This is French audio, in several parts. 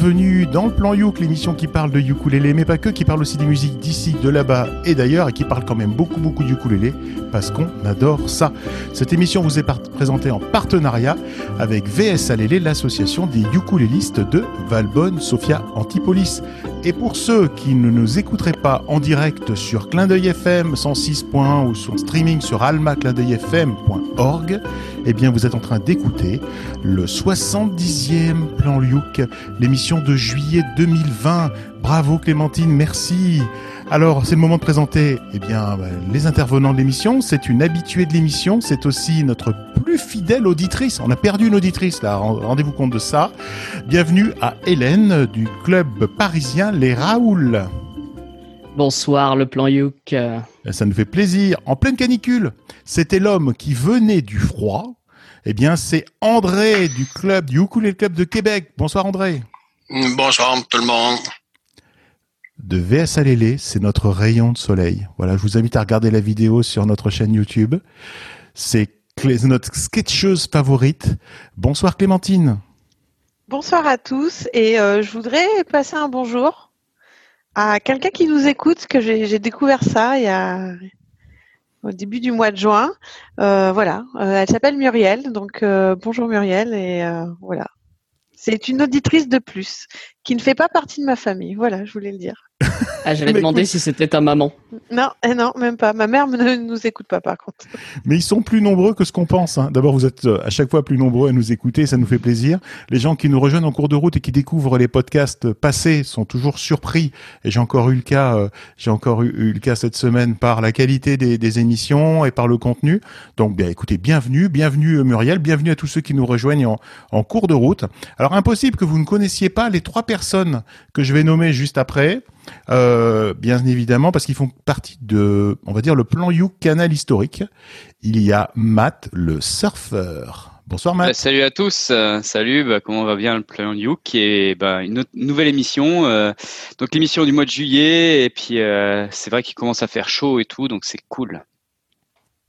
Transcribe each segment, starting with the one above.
bienvenue dans le plan Youk, l'émission qui parle de ukulélé, mais pas que, qui parle aussi des musiques d'ici, de là-bas et d'ailleurs, et qui parle quand même beaucoup beaucoup de ukulélé, parce qu'on adore ça. Cette émission vous est présentée en partenariat avec VS Alélé, l'association des ukulélistes de Valbonne, Sophia Antipolis. Et pour ceux qui ne nous écouteraient pas en direct sur Clin d'œil FM 106.1 ou sur streaming sur almaclindeuilfm.org, eh bien vous êtes en train d'écouter le 70e plan Luke, l'émission de juillet 2020. Bravo Clémentine, merci. Alors, c'est le moment de présenter eh bien, bah, les intervenants de l'émission. C'est une habituée de l'émission. C'est aussi notre plus fidèle auditrice. On a perdu une auditrice, là. Rendez-vous compte de ça. Bienvenue à Hélène du club parisien Les Raoul. Bonsoir, le plan Youk. Ça nous fait plaisir. En pleine canicule, c'était l'homme qui venait du froid. Eh bien, c'est André du club, du Ukulele Club de Québec. Bonsoir, André. Bonsoir, tout le monde de VS Alélé, c'est notre rayon de soleil. Voilà, je vous invite à regarder la vidéo sur notre chaîne YouTube. C'est notre sketcheuse favorite. Bonsoir Clémentine. Bonsoir à tous et euh, je voudrais passer un bonjour à quelqu'un qui nous écoute, que j'ai découvert ça il y a au début du mois de juin. Euh, voilà, euh, elle s'appelle Muriel, donc bonjour Muriel et voilà. C'est une auditrice de plus qui ne fait pas partie de ma famille. Voilà, je voulais le dire. Ah, j'allais demander si c'était ta maman. Non, eh non, même pas. Ma mère ne nous écoute pas, par contre. Mais ils sont plus nombreux que ce qu'on pense. Hein. D'abord, vous êtes euh, à chaque fois plus nombreux à nous écouter, ça nous fait plaisir. Les gens qui nous rejoignent en cours de route et qui découvrent les podcasts passés sont toujours surpris. Et j'ai encore eu le cas, euh, j'ai encore eu, le cas cette semaine par la qualité des, émissions et par le contenu. Donc, bien, écoutez, bienvenue, bienvenue euh, Muriel, bienvenue à tous ceux qui nous rejoignent en cours de route. Alors, impossible que vous ne connaissiez pas les trois personnes que je vais nommer juste après. Euh, bien évidemment, parce qu'ils font partie de, on va dire, le plan You canal historique. Il y a Matt, le surfeur. Bonsoir Matt. Bah, salut à tous. Euh, salut. Bah, comment va bien le plan You qui est bah, une nouvelle émission. Euh, donc l'émission du mois de juillet et puis c'est vrai qu'il commence à faire chaud et tout, donc c'est cool.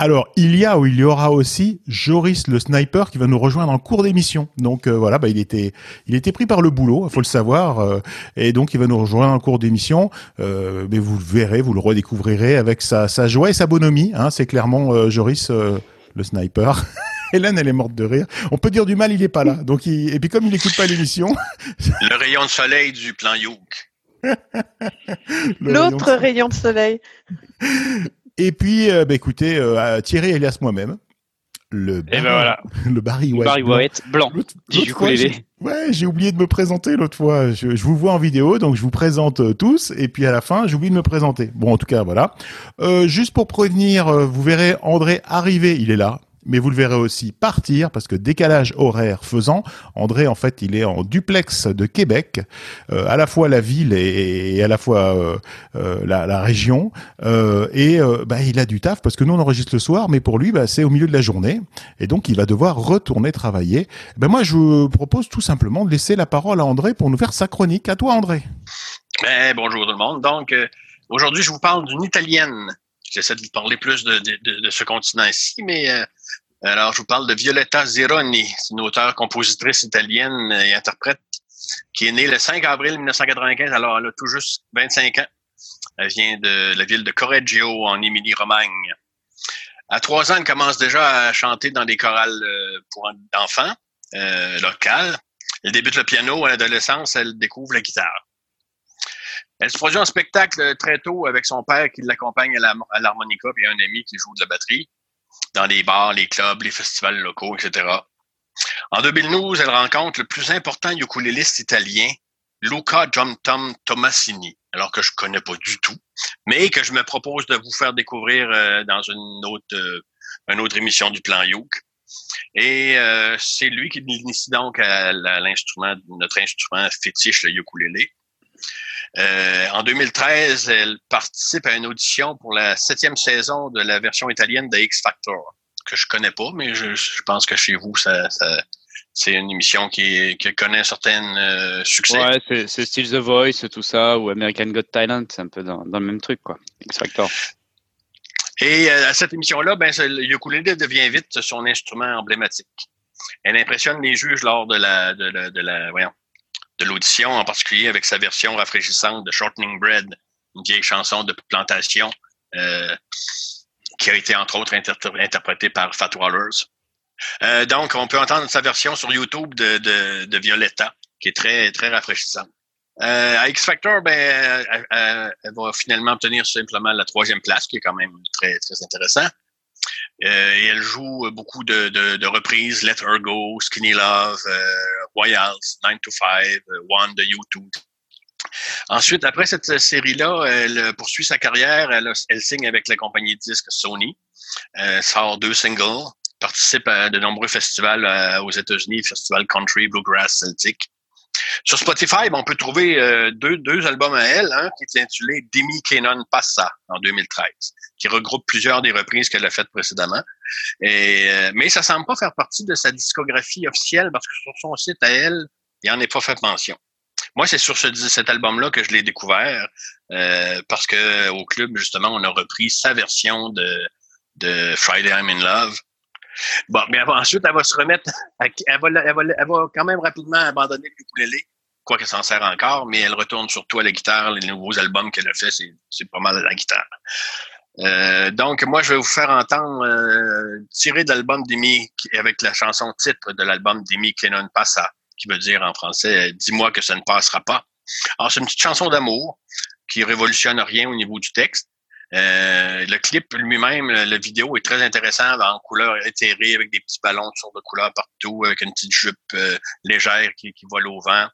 Alors, il y a ou il y aura aussi Joris le sniper qui va nous rejoindre en cours d'émission. Donc euh, voilà, bah, il était il était pris par le boulot, il faut le savoir, euh, et donc il va nous rejoindre en cours d'émission. Euh, mais vous le verrez, vous le redécouvrirez avec sa, sa joie et sa bonhomie. Hein, c'est clairement Joris le sniper. Hélène, elle est morte de rire. On peut dire du mal, il est pas là. Donc et puis comme il n'écoute pas l'émission, le rayon de soleil du plan Youk. L'autre rayon de soleil. Et puis, euh, bah, écoutez, euh, Thierry Elias moi-même. Le Barry, ben voilà. le Barry White, Barry White blanc. ouais, j'ai oublié de me présenter l'autre fois. Je, je, vous vois en vidéo, donc je vous présente euh, tous, et puis à la fin, j'oublie de me présenter. Bon, en tout cas, voilà. Euh, juste pour prévenir, vous verrez André arriver. Il est là mais vous le verrez aussi partir parce que décalage horaire faisant, André en fait il est en duplex de Québec, euh, à la fois la ville et, à la fois euh, euh, la, région, et bah, il a du taf parce que nous on enregistre le soir, mais pour lui bah, c'est au milieu de la journée et donc il va devoir retourner travailler. Ben moi je vous propose tout simplement de laisser la parole à André pour nous faire sa chronique. À toi André. Ben, bonjour tout le monde. Donc aujourd'hui je vous parle d'une italienne J'essaie de vous parler plus de, de, de ce continent-ci, mais euh, alors je vous parle de Violetta Zironi. C'est une auteure, compositrice italienne et interprète qui est née le 5 avril 1995. Alors elle a tout juste 25 ans. Elle vient de la ville de Correggio en Émilie-Romagne. À trois ans, elle commence déjà à chanter dans des chorales euh, pour enfants euh, locales. Elle débute le piano à l'adolescence, elle découvre la guitare. Elle se produit en spectacle très tôt avec son père qui l'accompagne à l'harmonica et un ami qui joue de la batterie dans les bars, les clubs, les festivals locaux, etc. En 2012, elle rencontre le plus important ukuléliste italien, Luca John Tom Tomasini, alors que je connais pas du tout, mais que je me propose de vous faire découvrir euh, dans une autre, euh, une autre émission du plan Youk. Et euh, c'est lui qui initie donc à l'instrument, notre instrument fétiche, le ukulélé. Euh, en 2013, elle participe à une audition pour la septième saison de la version italienne de X Factor, que je connais pas, mais je, pense que chez vous, ça, c'est une émission qui, connaît un certain euh, succès. Ouais, c'est style The Voice, tout ça, ou American Got Talent, c'est un peu dans, le même truc, quoi. X Factor. Et euh, à cette émission-là, ben, le ukulélé devient vite son instrument emblématique. Elle impressionne les juges lors de la, de la, de la voyons, de l'audition, en particulier avec sa version rafraîchissante de Shortening Bread, une vieille chanson de plantation euh, qui a été entre autres interprétée par Fat Wallers. Euh, donc, on peut entendre sa version sur YouTube de, Violetta, qui est très, très rafraîchissante. Euh, à X Factor, ben, elle, va finalement obtenir simplement la troisième place, qui est quand même très, très intéressant. Euh, elle joue beaucoup de, reprises, Let Her Go, Skinny Love, euh, Royals, 9 to 5, One de U2. Ensuite, après cette série-là, elle poursuit sa carrière. Elle, signe avec la compagnie de disques Sony, euh, sort deux singles, participe à de nombreux festivals euh, aux États-Unis, Festival Country, Bluegrass, Celtic. Sur Spotify, on peut trouver euh, deux, albums à elle, qui est intitulé Demi Kenon Passa en 2013, qui regroupe plusieurs des reprises qu'elle a faites précédemment. Euh, mais ça semble pas faire partie de sa discographie officielle parce que sur son site à elle, il en est pas fait mention. Moi, c'est sur ce, cet album-là que je l'ai découvert euh, parce que au club, justement, on a repris sa version de, Friday I'm in Love Bon, mais ensuite, elle va se remettre, elle va, elle va, elle va quand même rapidement abandonner le ukulélé, quoi qu'elle s'en sert encore, mais elle retourne surtout à la guitare. Les nouveaux albums qu'elle a fait, c'est pas mal à la guitare. Euh, donc, moi, je vais vous faire entendre euh, tirer de l'album d'Amy avec la chanson titre de l'album d'Amy Kenon Passa, qui veut dire en français Dis-moi que ça ne passera pas. Alors, c'est une petite chanson d'amour qui révolutionne rien au niveau du texte. Euh, le clip lui-même, la vidéo est très intéressant en couleur éthérée avec des petits ballons de couleurs partout, avec une petite jupe euh, légère qui, qui, vole au vent.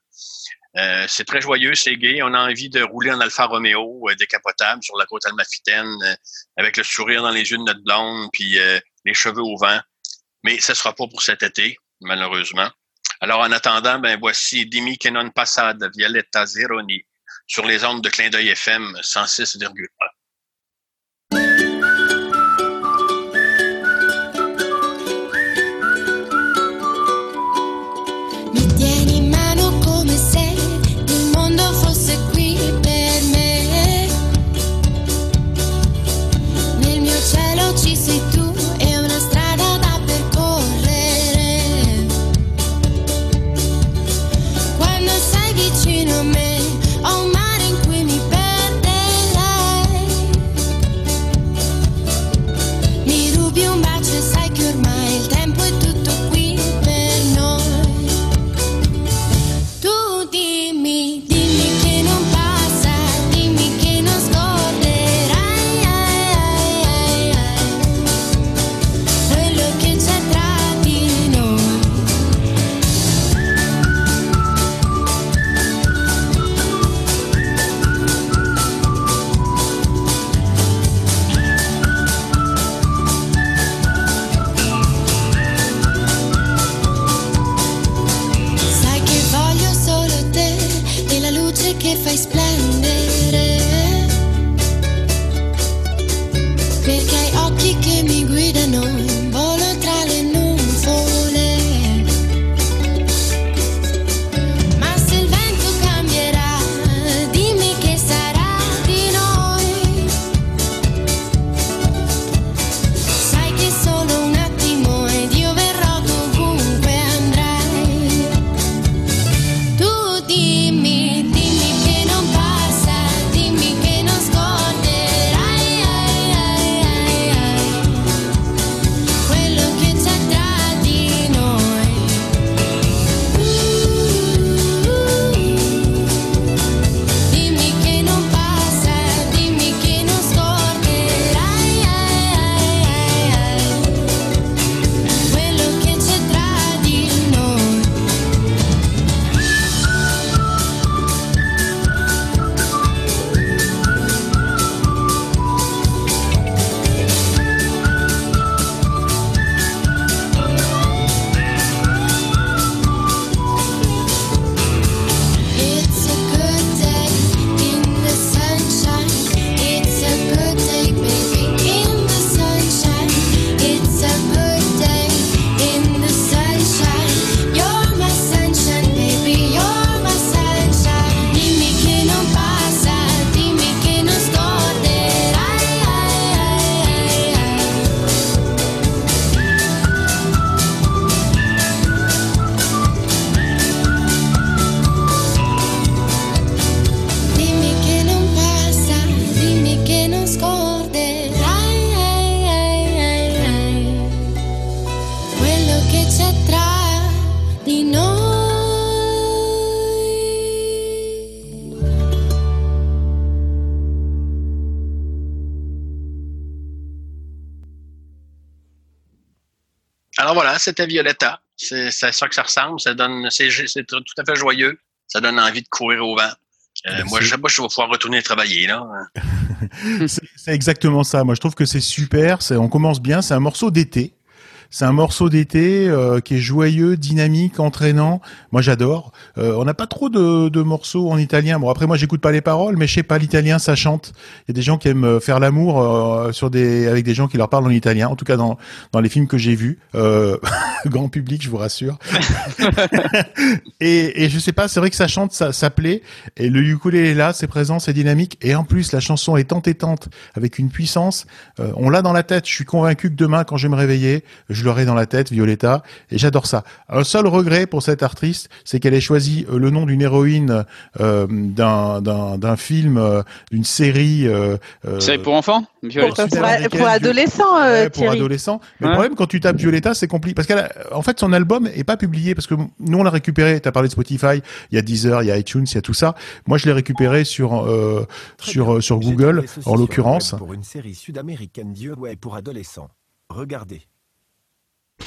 Euh, c'est très joyeux, c'est gai. On a envie de rouler en Alfa Romeo décapotable sur la côte almafitaine avec le sourire dans les yeux de notre blonde puis les cheveux au vent. Mais ce sera pas pour cet été, malheureusement. Alors, en attendant, ben voici Dimi Kenon Passade, Violetta Zeroni, sur les ondes de clin d'œil FM 106,1. C'était Violetta. C'est ça que ça ressemble. Ça donne, c'est tout à fait joyeux. Ça donne envie de courir au vent. Euh, moi, je sais pas si je vais pouvoir retourner travailler là. C'est exactement ça. Moi, je trouve que c'est super. C'est, on commence bien. C'est un morceau d'été. C'est un morceau d'été euh, qui est joyeux, dynamique, entraînant. Moi, j'adore. Euh, on n'a pas trop de, de morceaux en italien. Bon, après, moi, j'écoute pas les paroles, mais je sais pas, l'italien, ça chante. Il y a des gens qui aiment euh, faire l'amour euh, sur des avec des gens qui leur parlent en italien. En tout cas, dans dans les films que j'ai vus, euh, grand public, je vous rassure. et, et je sais pas, c'est vrai que ça chante, ça, ça plaît. Et le ukulélé est là, c'est présent, c'est dynamique. Et en plus, la chanson est entêtante, avec une puissance. Euh, on l'a dans la tête. Je suis convaincu que demain, quand je vais me réveiller, je l'aurai dans la tête, Violetta. Et j'adore ça. Un seul regret pour cette artiste, c'est qu'elle ait choisi euh, le nom d'une héroïne euh, d'un film, euh, d'une série. Euh, euh, C'est pour enfants Pour, Violetta pour, pour adolescents, euh, Ouais, pour adolescents. Mais Ouais. le problème, quand tu tapes Violetta, c'est compliqué. Parce qu'en en fait, son album est pas publié. Parce que nous, on l'a récupéré. Tu as parlé de Spotify. Il y a Deezer, il y a iTunes, il y a tout ça. Moi, je l'ai récupéré sur, euh, sur, bien. sur Google, en l'occurrence. Pour une série sud-américaine d'Uruguay pour adolescents. Regardez.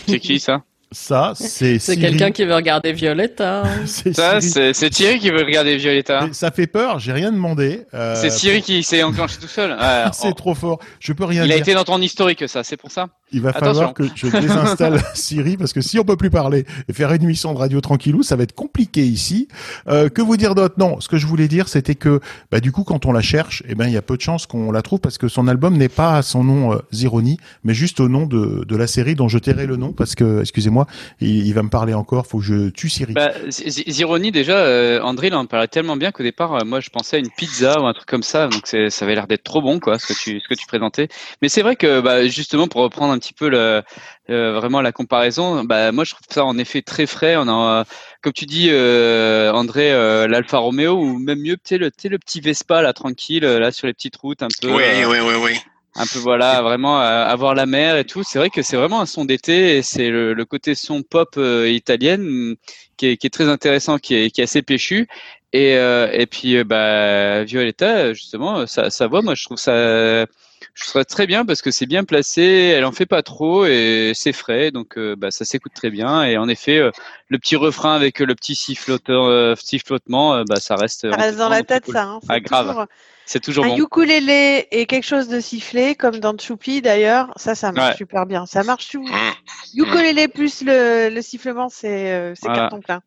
C'est qui ça Ça, c'est C'est quelqu'un qui veut regarder Violetta. C'est Ça, c'est c'est Thierry qui veut regarder Violetta. Mais Ça fait peur. J'ai rien demandé. Euh, C'est Siri qui s'est enclenché tout seul. Ouais, C'est oh. trop fort. Je peux rien Il a été dans ton historique, ça, c'est pour ça. Il va Attention. falloir que je désinstalle Siri parce que si on peut plus parler et faire une émission de radio tranquillou, ça va être compliqué ici. Euh, que vous dire d'autre? Non, ce que je voulais dire, c'était que bah, du coup, quand on la cherche, eh ben il y a peu de chances qu'on la trouve parce que son album n'est pas à son nom euh, Zironi, mais juste au nom de, de la série dont je tairai le nom parce que, excusez-moi, il, il va me parler encore. Faut que je tue Siri. Bah, Zironi, déjà, euh, André, il en parlait tellement bien qu'au départ, euh, moi, je pensais à une pizza ou un truc comme ça. Donc, ça avait l'air d'être trop bon, quoi, ce que tu, ce que tu présentais. Mais c'est vrai que, bah, justement, pour reprendre un petit peu le, vraiment la comparaison, bah, moi, je trouve ça en effet très frais. On a, comme tu dis, euh, André, euh, l'Alfa Romeo ou même mieux, tu le, le petit Vespa, là, tranquille, euh, là, sur les petites routes, un peu. Oui, euh, oui, oui, oui. un peu voilà vraiment avoir la mer et tout c'est vrai que c'est vraiment un son d'été et c'est le, le côté son pop italienne qui est, qui est très intéressant qui est, qui est assez péchu et et puis bah Violetta justement sa, sa voix moi je trouve ça je trouve ça très bien parce que c'est bien placé elle en fait pas trop et c'est frais donc euh, bah, ça s'écoute très bien et en effet euh, le petit refrain avec le petit siffloteur euh, sifflotement bah ça reste Ça reste dans la tête, ça. Hein. Ah, grave. toujours- c'est toujours Un bon ukulélé et quelque chose de sifflé, comme dans Choupi d'ailleurs, ça, ça marche Ouais. super bien. Ça marche tout. Hum. Ukulélé plus le, le sifflement, c'est euh, Voilà. carton plein.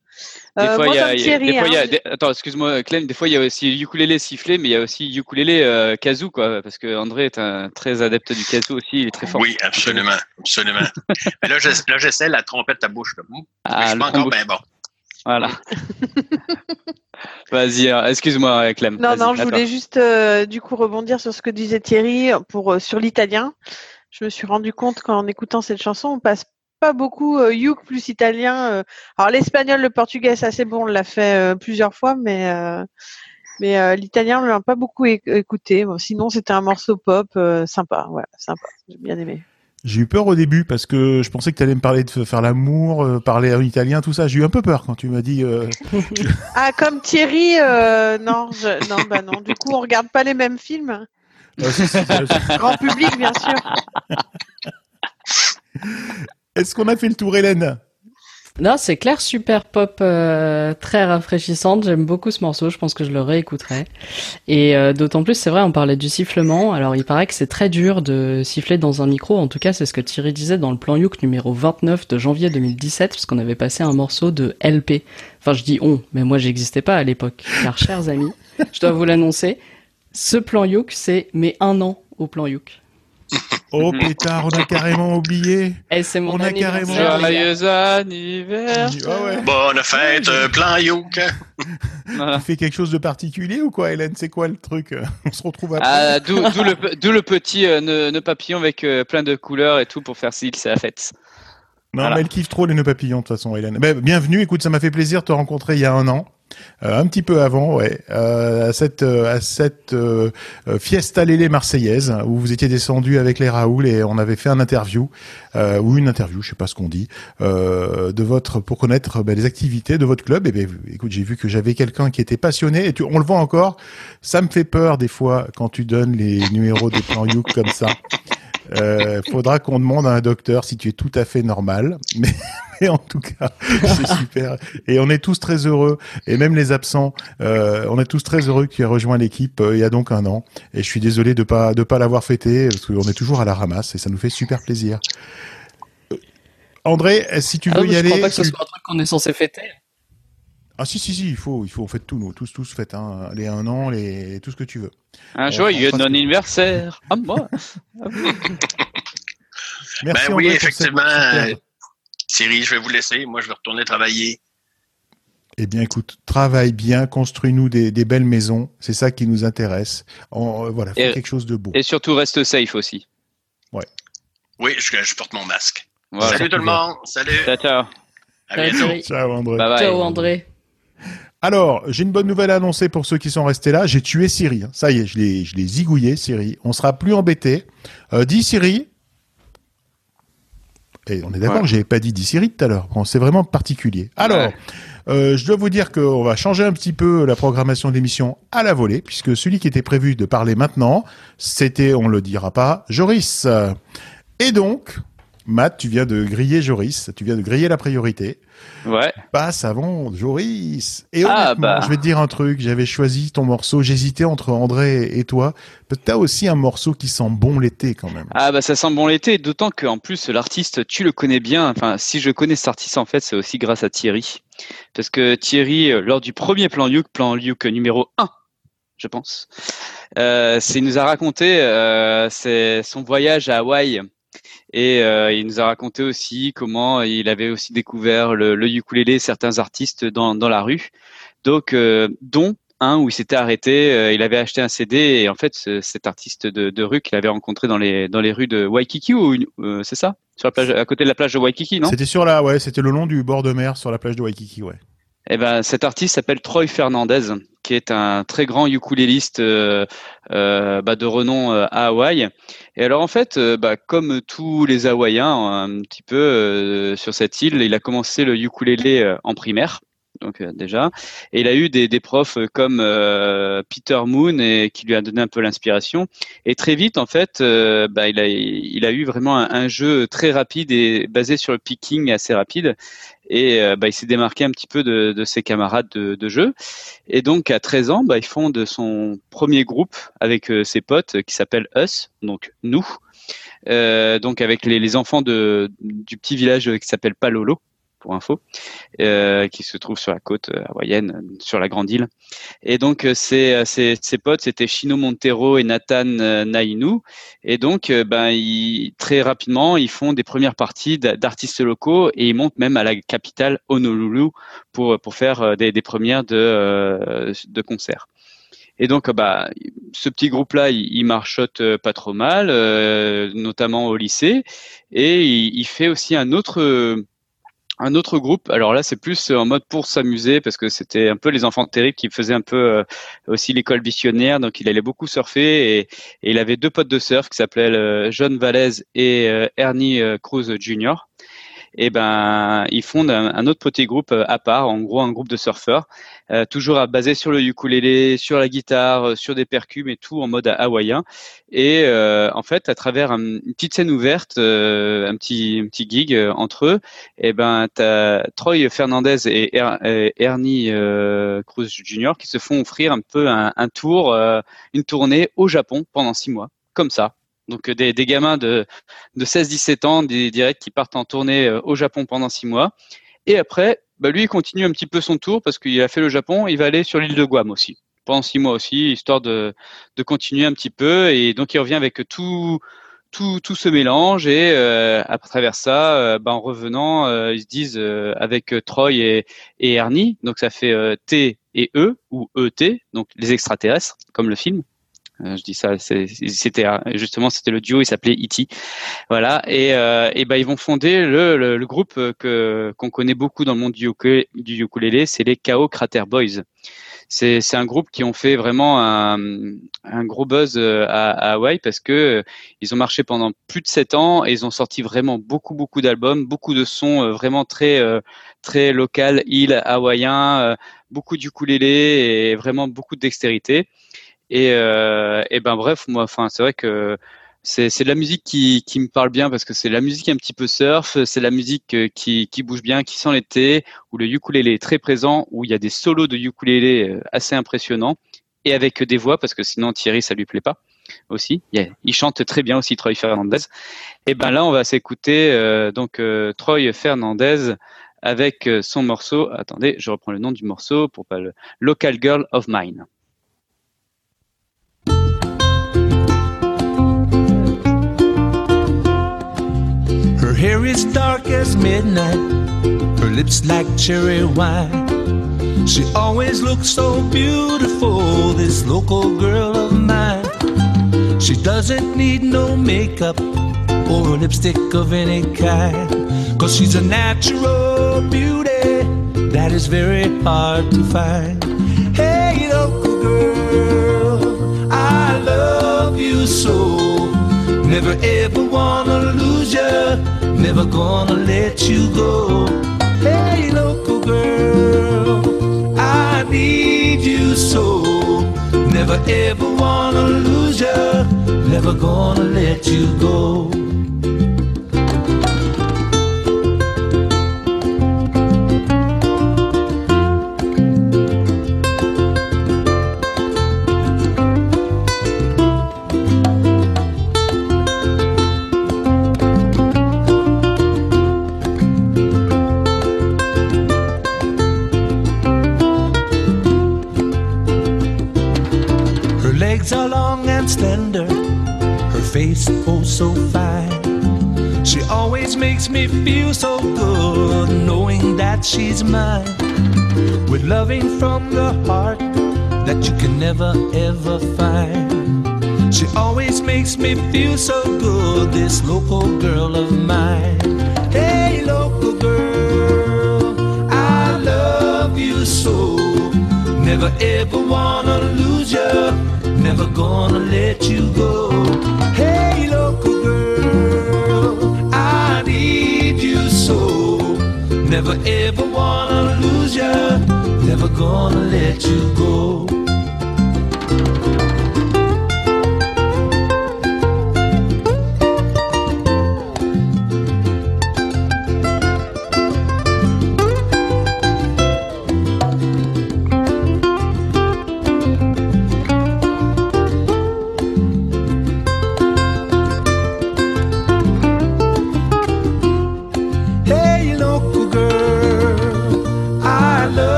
Des Euh, fois, il y a, Thierry, des fois, il y a- hein, des- attends, excuse-moi, Clem, des fois, il y a aussi ukulélé sifflé, mais il y a aussi ukulélé euh, kazoo, quoi, parce que André est un très adepte du kazoo aussi, il est très fort. Oui, absolument, absolument. Mais là, j'essa- là, j'essaie la trompette à bouche. Là. Mais je Ah, suis pas encore bien bon. Voilà. Vas-y, euh, excuse-moi, Clem. Non, non, je voulais juste euh, du coup rebondir sur ce que disait Thierry pour euh, sur l'italien. Je me suis rendu compte qu'en écoutant cette chanson, on passe pas beaucoup euh, yuk plus italien. euh. Alors l'espagnol, le portugais, c'est assez bon, on l'a fait plusieurs fois, mais mais l'italien, on l'a pas beaucoup éc- écouté. Bon, sinon, c'était un morceau pop sympa, voilà, sympa. J'ai bien aimé. J'ai eu peur au début parce que je pensais que tu allais me parler de faire l'amour, euh, parler en italien, tout ça. J'ai eu un peu peur quand tu m'as dit. euh, Ah, comme Thierry, euh, non, je, non, bah non. Du coup, on regarde pas les mêmes films. si, si, si. Grand public, bien sûr. Est-ce qu'on a fait le tour, Hélène? Non, c'est clair, super pop, euh, très rafraîchissante. J'aime beaucoup ce morceau. Je pense que je le réécouterai. Et euh, d'autant plus, c'est vrai, on parlait du sifflement. Alors, il paraît que c'est très dur de siffler dans un micro. En tout cas, c'est ce que Thierry disait dans le plan Youk numéro 29 de janvier 2017, parce qu'on avait passé un morceau de LP. Enfin, je dis on, mais moi, j'existais pas à l'époque. Car, chers amis, je dois vous l'annoncer, ce plan Youk, c'est mes un an au plan Youk. Oh pétard, on a carrément oublié. Et c'est mon On a carrément- gars. Joyeux anniversaire. Ah ouais. Bonne fête, euh, plan youk. Voilà. Tu fais quelque chose de particulier ou quoi, Hélène? C'est quoi le truc? On se retrouve après. Ah, D'où d'où le, le petit euh, nœud, nœud papillon avec euh, plein de couleurs et tout pour faire style, c'est la fête. non, voilà. mais elle kiffe trop les nœuds papillons de toute façon, Hélène. Ben, bienvenue. Écoute, ça m'a fait plaisir de te rencontrer il y a un an. Euh, un petit peu avant, ouais, euh, à cette euh, à cette euh, fiesta lélé marseillaise où vous étiez descendu avec les Raoul et on avait fait un interview euh, ou une interview, je sais pas ce qu'on dit, de votre pour connaître ben, les activités de votre club. Et ben, écoute, j'ai vu que j'avais quelqu'un qui était passionné et tu, on le voit encore. Ça me fait peur des fois quand tu donnes les numéros des plans Youk comme ça. Euh, faudra qu'on demande à un docteur si tu es tout à fait normal. Mais, mais en tout cas, c'est super. Et on est tous très heureux. Et même les absents, euh, on est tous très heureux tu aies rejoint l'équipe euh, il y a donc un an. Et je suis désolé de pas de pas l'avoir fêté parce qu'on est toujours à la ramasse et ça nous fait super plaisir. Euh, André, si tu Ah veux non, y mais je aller, crois pas que ce soit un truc qu'on est censé fêter. Ah si si si, il faut il faut on fait tout nous tous tous faites hein, les un an les tout ce que tu veux. Un On joyeux fera ce que- non-anniversaire. Ah, moi. Merci Ben André oui, pour cette effectivement. euh, Thierry, je vais vous laisser. Moi, je vais retourner travailler. Eh bien, écoute, travaille bien, construis-nous des, des belles maisons. C'est ça qui nous intéresse. Euh, voilà, fais quelque chose de beau. Et surtout, reste safe aussi. Oui, je, je porte mon masque. Voilà. Salut tout le monde. Salut. Ciao, ciao. À bientôt. Ciao, André. Bye bye. Ciao André. Alors, j'ai une bonne nouvelle à annoncer pour ceux qui sont restés là. J'ai tué Siri. Ça y est, je l'ai, je l'ai zigouillé, Siri. On sera plus embêté. Euh, dis Siri. Et on est d'accord, Ouais. j'ai pas dit dis Siri tout à l'heure. Bon, c'est vraiment particulier. Alors, Ouais. euh, je dois vous dire qu'on va changer un petit peu la programmation d'émission à la volée, puisque celui qui était prévu de parler maintenant, c'était, on le dira pas, Joris. Et donc, Matt, tu viens de griller Joris, tu viens de griller la priorité Ouais. passe avant Joris. Et Ah, honnêtement, bah. je vais te dire un truc, j'avais choisi ton morceau, j'hésitais entre André et toi. T'as aussi un morceau qui sent bon l'été quand même. Ah bah ça sent bon l'été, d'autant qu'en plus l'artiste, tu le connais bien. Enfin, si je connais cet artiste en fait, c'est aussi grâce à Thierry. Parce que Thierry, euh, lors du premier plan Luke, plan Luke numéro 1, je pense, euh, il nous a raconté euh, son voyage à Hawaï. Et euh, il nous a raconté aussi comment il avait aussi découvert le, le ukulélé, certains artistes dans, dans la rue. Donc, euh, dont un où il s'était arrêté, euh, il avait acheté un CD et en fait, ce- cet artiste de, rue qu'il avait rencontré dans les, dans les rues de Waikiki, ou c'est ça? Sur la plage, à côté de la plage de Waikiki, non? C'était sur la, ouais, c'était le long du bord de mer sur la plage de Waikiki, ouais. Eh ben, cet artiste s'appelle Troy Fernandez, qui est un très grand ukuléliste euh, euh, bah, de renom euh, à Hawaï. Et alors en fait, euh, bah, comme tous les Hawaïens, un petit peu euh, sur cette île, il a commencé le ukulélé euh, en primaire. Donc euh, déjà, et il a eu des, des profs euh, comme euh, Peter Moon et qui lui a donné un peu l'inspiration. Et très vite, en fait, bah, il a il a eu vraiment un, un jeu très rapide et basé sur le picking assez rapide et bah, il s'est démarqué un petit peu de, de ses camarades de, de jeu. Et donc à 13 ans, bah, il fonde son premier groupe avec ses potes qui s'appelle Us, donc nous, Euh, donc avec les, les enfants de, du petit village qui s'appelle Palolo pour info, euh, qui se trouve sur la côte euh, hawaïenne, euh, sur la grande île. Et donc euh, ses, euh, ses potes, c'était Chino Montero et Nathan euh, Nainu. Et donc, euh, ben, ils, très rapidement, ils font des premières parties d'a- d'artistes locaux et ils montent même à la capitale Honolulu pour pour faire euh, des, des premières de euh, de concerts. Et donc, euh, bah, ce petit groupe-là, il, il marchote euh, pas trop mal, euh, notamment au lycée, et il, il fait aussi un autre un autre groupe. Alors là, c'est plus en mode pour s'amuser parce que c'était un peu les enfants terribles qui faisaient un peu euh, aussi l'école visionnaire. Donc il allait beaucoup surfer et, il avait deux potes de surf qui s'appelaient euh, John Valez et euh, Ernie euh, Cruz Jr. Et ben, ils fondent un, autre petit groupe euh, à part, en gros un groupe de surfeurs, euh, toujours basé sur le ukulélé, sur la guitare, euh, sur des percus, mais tout en mode hawaïen. Et euh, en fait, à travers un- une petite scène ouverte, euh, un petit un petit gig euh, entre eux, et ben t'as Troy Fernandez et, Er- et Ernie Cruz Jr. qui se font offrir un peu un, tour, une tournée au Japon pendant six mois, comme ça. Donc euh, des, des gamins de, de 16-17 ans, des directs qui partent en tournée euh, au Japon pendant six mois. Et après, bah, lui, il continue un petit peu son tour parce qu'il a fait le Japon, il va aller sur l'île de Guam aussi, pendant six mois aussi, histoire de, de continuer un petit peu. Et donc il revient avec tout, tout, tout ce mélange et euh, à travers ça, euh, bah, en revenant, euh, ils se disent euh, avec Troy et, et Ernie, donc ça fait T et E ou ET, donc les extraterrestres, comme le film. Euh, je dis ça, c'était justement c'était le duo, il s'appelait E.T. Voilà, et, euh, et ben ils vont fonder le, le, le groupe que qu'on connaît beaucoup dans le monde du, ukulélé, c'est les K.O. Crater Boys. C'est un groupe qui ont fait vraiment un, un gros buzz euh, à, à Hawaï parce que euh, ils ont marché pendant plus de sept ans et ils ont sorti vraiment beaucoup beaucoup d'albums, beaucoup de sons vraiment très très local, île hawaïen, beaucoup d'ukulélé et vraiment beaucoup de dextérité. Et, euh, et ben bref, moi, enfin, c'est vrai que c'est de la musique qui, qui me parle bien parce que c'est la musique un petit peu surf, c'est la musique euh, qui, qui bouge bien, qui sent l'été, où le ukulélé est très présent, où il y a des solos de ukulélé euh, assez impressionnants et avec des voix parce que sinon Thierry ça lui plaît pas aussi. Il, chante très bien aussi Troy Fernandez. Et ben là on va s'écouter euh, donc euh, Troy Fernandez avec son morceau. Attendez, je reprends le nom du morceau pour pas le Local Girl of Mine. Her hair is dark as midnight, her lips like cherry wine. She always looks so beautiful, this local girl of mine. She doesn't need no makeup or lipstick of any kind, cause she's a natural beauty that is very hard to find. Hey, local girl, I love you so. Never ever wanna lose you, never gonna let you go. Hey, local girl, I need you so. Never ever wanna lose you, never gonna let you go. So fine. She always makes me feel so good knowing that she's mine. With loving from the heart that you can never ever find. She always makes me feel so good, this local girl of mine. Hey, local girl, I love you so. Never ever wanna lose you, never gonna let you go. Never ever wanna lose you, never gonna let you go.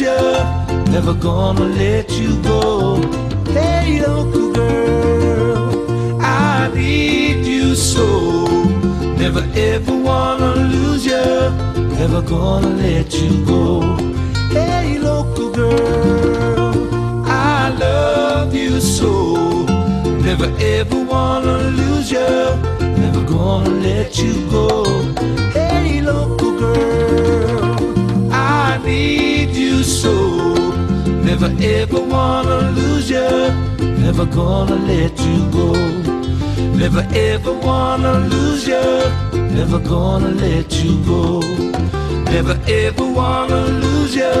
Never gonna let you go. Hey, local girl, I need you so. Never ever wanna lose you, never gonna let you go. Hey, local girl, I love you so. Never ever wanna lose you, never gonna let you go. Hey, local girl, need you so. Never ever wanna lose you, never gonna let you go. Never ever wanna lose you, never gonna let you go. Never ever wanna lose you,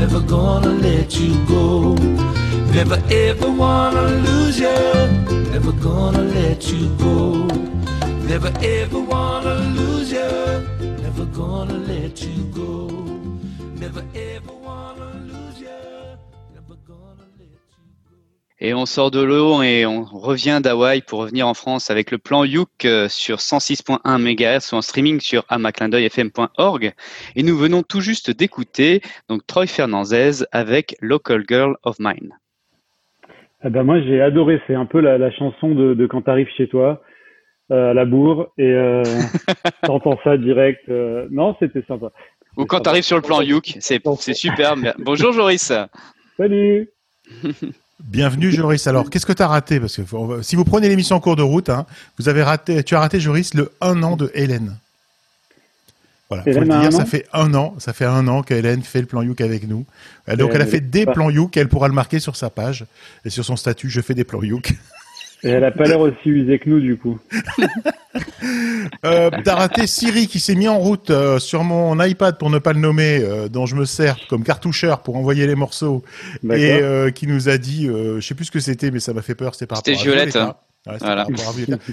never gonna let you go. Never ever wanna lose you, never gonna let you go. Never ever wanna lose you, never gonna let you go. Et on sort de l'eau et on revient d'Hawaï pour revenir en France avec le plan Youk euh, sur 106.1 MHz ou en streaming sur amaclindeuilfm.org. Et nous venons tout juste d'écouter donc Troy Fernandez avec Local Girl of Mine. Ah ben moi j'ai adoré, c'est un peu la, la chanson de, de quand t'arrives chez toi euh, à la bourre et euh, t'entends ça direct. euh, non, c'était sympa. Ou quand tu arrives sur le plan Youk, c'est c'est super. Bonjour Joris. Salut. Bienvenue Joris. Alors, qu'est-ce que tu as raté? Parce que faut- si vous prenez l'émission en cours de route, hein, vous avez raté, tu as raté Joris le un an de Hélène. Voilà, faut le dire, ça fait un an, ça fait un an qu'Hélène fait le plan Youk avec nous. Euh, Donc, elle a elle fait des plans Youk, elle pourra le marquer sur sa page et sur son statut. Je fais des plans Youk. Et elle a pas l'air aussi usée que nous du coup. Euh, T'as raté Siri qui s'est mis en route euh, sur mon iPad pour ne pas le nommer, euh, dont je me sers comme cartoucheur pour envoyer les morceaux, et euh, qui nous a dit, euh, je sais plus ce que c'était, mais ça m'a fait peur. C'était par C'était rapport à Violette, Violetta. hein. Ouais, c'était Voilà.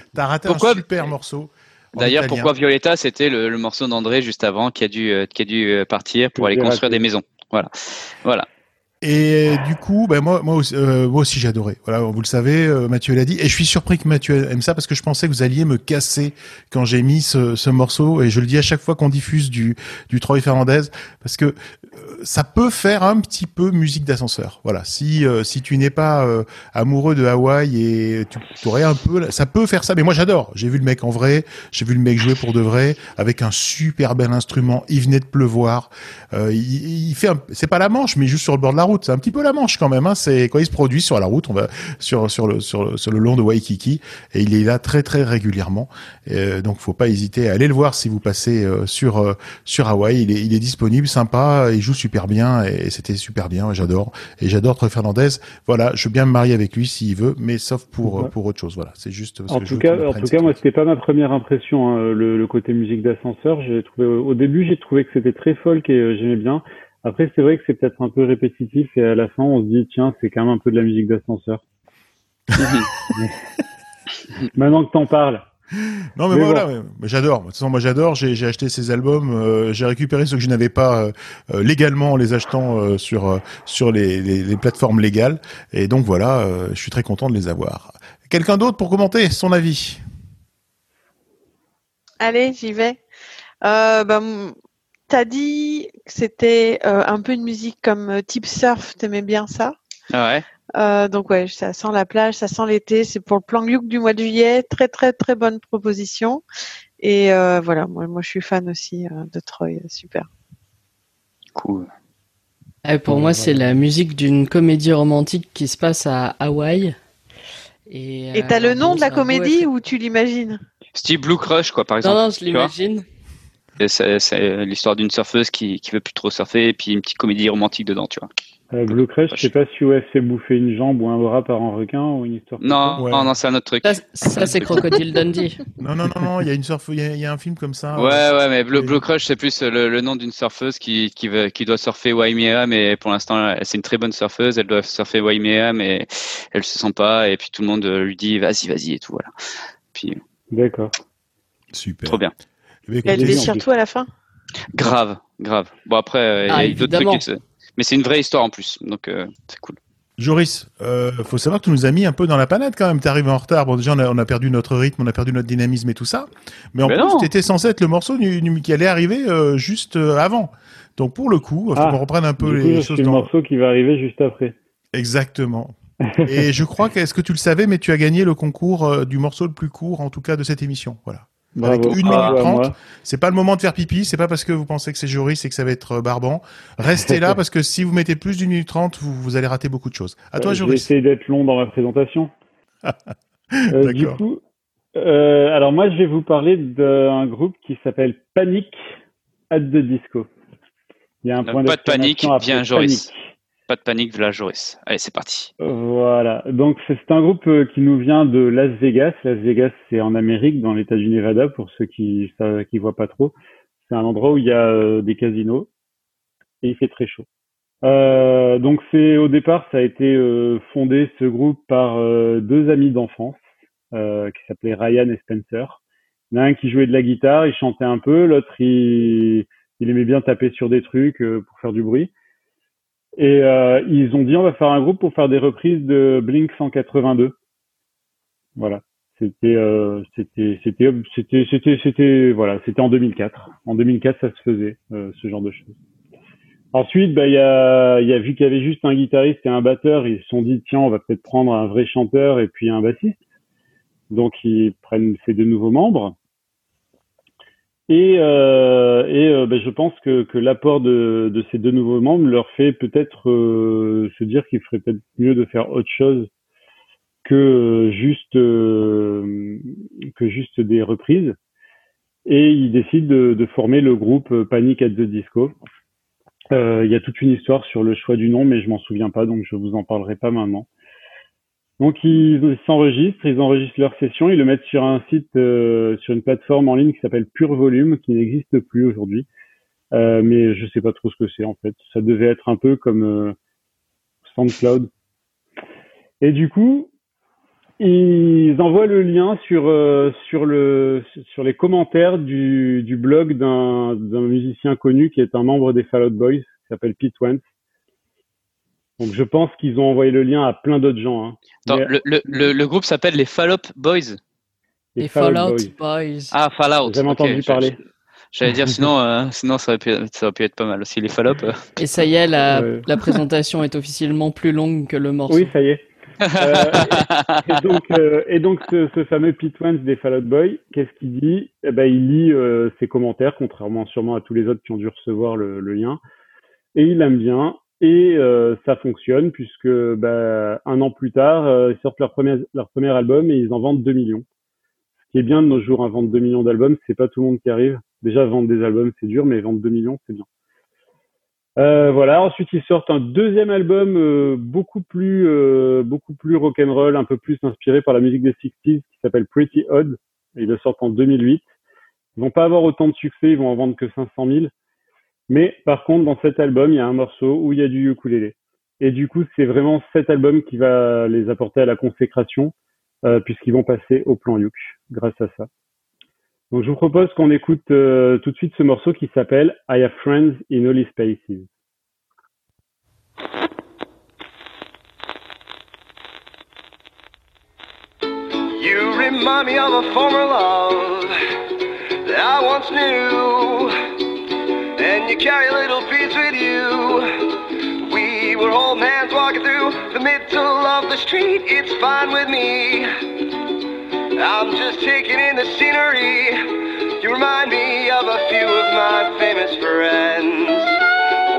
T'as raté Pourquoi- un super morceau. D'ailleurs, pourquoi Violetta, c'était le, le morceau d'André juste avant qui a dû, euh, qui a dû partir pour aller construire raté. des maisons. Voilà. Voilà. Et du coup, ben moi, moi aussi, euh, moi aussi j'ai. Voilà, vous le savez, euh, Mathieu l'a dit. Et je suis surpris que Mathieu aime ça parce que je pensais que vous alliez me casser quand j'ai mis ce, ce morceau. Et je le dis à chaque fois qu'on diffuse du, du Troy Fernandez parce que euh, ça peut faire un petit peu musique d'ascenseur. Voilà, si euh, si tu n'es pas euh, amoureux de Hawaï et tu aurais un peu, ça peut faire ça. Mais moi j'adore. J'ai vu le mec en vrai, j'ai vu le mec jouer pour de vrai avec un super bel instrument. Il venait de pleuvoir. Il, il fait, c'est pas la Manche, mais juste sur le bord de la route. C'est un petit peu la Manche quand même. Hein. C'est quand il se produit sur la route, on va sur sur le sur le, sur le long de Waikiki et il est là très très régulièrement. Euh, donc faut pas hésiter à aller le voir si vous passez euh, sur euh, sur Hawaï. Il est il est disponible, sympa, il joue super bien et, c'était super bien. J'adore et j'adore Troy Fernandez. Voilà, je veux bien me marier avec lui s'il veut, mais sauf pour Ouais. pour autre chose. Voilà, c'est juste. En tout cas, en tout cas, moi, c'était pas ma première impression. hein, le, le côté musique d'ascenseur, j'ai trouvé au début, j'ai trouvé que c'était très folk et euh, j'aimais bien. Après, c'est vrai que c'est peut-être un peu répétitif et à la fin, on se dit tiens, c'est quand même un peu de la musique d'ascenseur. Maintenant que t'en parles, Non mais, Mais moi, bon. voilà, j'adore. De toute façon, moi j'adore. J'ai acheté ces albums. euh, j'ai récupéré ceux que je n'avais pas euh, euh, légalement en les achetant euh, sur sur les, les, les plateformes légales. Et donc voilà, euh, je suis très content de les avoir. Quelqu'un d'autre pour commenter son avis? Allez, j'y vais. Euh, ben, T'as dit que c'était euh, un peu une musique comme euh, type surf, t'aimais bien ça? Ah ouais. Euh, donc ouais, ça sent la plage, ça sent l'été, c'est pour le plan Gluck du mois de juillet, très très très bonne proposition. Et euh, voilà, moi, moi je suis fan aussi euh, de Troy, super. Cool. Et pour Ouais, moi, ouais. c'est la musique d'une comédie romantique qui se passe à Hawaï. Et t'as euh, le nom de la comédie ou tu l'imagines? Steve Blue Crush, quoi, par Non, exemple. non, je tu vois? l'imagine. Et C'est l'histoire d'une surfeuse qui, qui veut plus trop surfer et puis une petite comédie romantique dedans, tu vois. euh, Blue Crush, je sais pas si ouais, c'est bouffer une jambe ou un bras par un requin ou une histoire. Non, Ouais. non, non, c'est un autre truc. Ça, ça, c'est Crocodile Dundee. Non non non non. Il y a une surf. Il y, a- il y a un film comme ça. Ouais, euh, ouais, mais Blue. Blue Crush, c'est plus le, le nom d'une surfeuse qui, qui, veut, qui doit surfer Waimea, mais pour l'instant, c'est une très bonne surfeuse. Elle doit surfer Waimea, mais elle se sent pas. Et puis tout le monde euh, lui dit vas-y, vas-y et tout, voilà. Puis. D'accord. Super. trop bien. Eh bien, Et elle écoutez, bien, en déchire plus. tout à la fin? Grave, grave. Bon, après, euh, il y Ah, a eu d'autres trucs. qui Mais c'est une vraie histoire en plus, donc euh, c'est cool. Joris, euh, faut savoir que tu nous as mis un peu dans la panade quand même. T'es arrivé en retard. Bon, déjà, on a, on a perdu notre rythme, on a perdu notre dynamisme et tout ça. Mais en Mais plus, non. t'étais censé être le morceau du- du- qui allait arriver euh, juste euh, avant. Donc, pour le coup, faut Ah, qu'on reprenne un peu Du coup, les choses suis le morceau qui va arriver juste après. Exactement. et je crois que, est-ce que tu le savais, mais tu as gagné le concours euh, du morceau le plus court, en tout cas, de cette émission. Voilà. Avec Bravo. une minute trente. C'est pas le moment de faire pipi, c'est pas parce que vous pensez que c'est Joris et que ça va être euh, barbant. Restez là parce que si vous mettez plus d'une minute trente, vous, vous allez rater beaucoup de choses. À toi, Euh, Joris. essayer d'être long dans ma présentation. Euh, du D'accord. coup, euh, alors moi, je vais vous parler d'un groupe qui s'appelle Panic at the Disco. Il y a un Euh, point pas de panique, bien Joris. Panic. Pas de panique, voilà Joris. Allez, c'est parti. Voilà. Donc c'est un groupe euh, qui nous vient de Las Vegas. Las Vegas, c'est en Amérique, dans l'État du Nevada, pour ceux qui qui voient pas trop. C'est un endroit où il y a euh, des casinos et il fait très chaud. Euh, donc c'est au départ, ça a été euh, fondé ce groupe par euh, deux amis d'enfance qui s'appelaient Ryan et Spencer. Il qui jouait de la guitare, il chantait un peu, l'autre il, il aimait bien taper sur des trucs pour faire du bruit. Et euh, ils ont dit on va faire un groupe pour faire des reprises de Blink 182. Voilà. C'était euh, c'était c'était c'était c'était voilà, c'était en 2004. En 2004 ça se faisait euh, ce genre de choses. Ensuite, bah il y a il y a vu qu'il y avait juste un guitariste et un batteur, ils se sont dit tiens, on va peut-être prendre un vrai chanteur et puis un bassiste. Donc ils prennent ces deux nouveaux membres. Et, euh, euh, ben, je pense que, l'apport de, ces deux nouveaux membres leur fait peut-être euh, se dire qu'il ferait peut-être mieux de faire autre chose que juste euh, que juste des reprises. Et ils décident de, de former le groupe Panic at the Disco. Il y a toute une histoire sur le choix du nom, mais je m'en souviens pas, donc je vous en parlerai pas maintenant. Donc ils s'enregistrent, ils enregistrent leur session, ils le mettent sur un site, euh, sur une plateforme en ligne qui s'appelle Pure Volume, qui n'existe plus aujourd'hui. Euh, mais je sais pas trop ce que c'est en fait. Ça devait être un peu comme euh, SoundCloud. Et du coup, ils envoient le lien sur euh, sur le sur les commentaires du, du blog d'un d'un musicien connu qui est un membre des Fall Out Boys, qui s'appelle Pete Wentz. Donc je pense qu'ils ont envoyé le lien à plein d'autres gens. Hein. Attends, Mais le, le, le, le groupe s'appelle les Fallop Boys. Les Fall Out Fallout Boys. Boys. Ah, Fallout. J'ai jamais entendu parler. je- J'allais dire, sinon, euh, sinon ça, aurait pu, ça aurait pu être pas mal aussi. Les Fallop. euh. Et ça y est, la, Ouais. la présentation est officiellement plus longue que le morceau. Oui, ça y est. Euh, et donc, euh, et donc ce, ce fameux Pete Wentz des Fall Out Boy, qu'est-ce qu'il dit? Eh ben, Il lit euh, ses commentaires, contrairement sûrement à tous les autres qui ont dû recevoir le, le lien, et il aime bien. Et euh, ça fonctionne puisque bah, un an plus tard, euh, ils sortent leur premier, leur premier album et ils en vendent 2 millions. Ce qui est bien de nos jours, hein, vendre 2 millions d'albums, c'est pas tout le monde qui arrive. Déjà, vendre des albums, c'est dur, mais vendre 2 millions, c'est bien. Euh, voilà. Ensuite, ils sortent un deuxième album euh, beaucoup plus, euh, beaucoup plus rock'n'roll, un peu plus inspiré par la musique des 60s, qui s'appelle Pretty Odd. Ils le sortent en 2008. Ils vont pas avoir autant de succès, ils vont en vendre que 500 000. Mais par contre, dans cet album, il y a un morceau où il y a du ukulélé. Et du coup, c'est vraiment cet album qui va les apporter à la consécration, euh, puisqu'ils vont passer au plan Yuk grâce à ça. Donc, je vous propose qu'on écoute euh, tout de suite ce morceau qui s'appelle I Have Friends in Holy Spaces. You remind me of a former love that I once knew. You carry little piece with you. We were holding hands walking through the middle of the street. It's fine with me. I'm just taking in the scenery. You remind me of a few of my famous friends.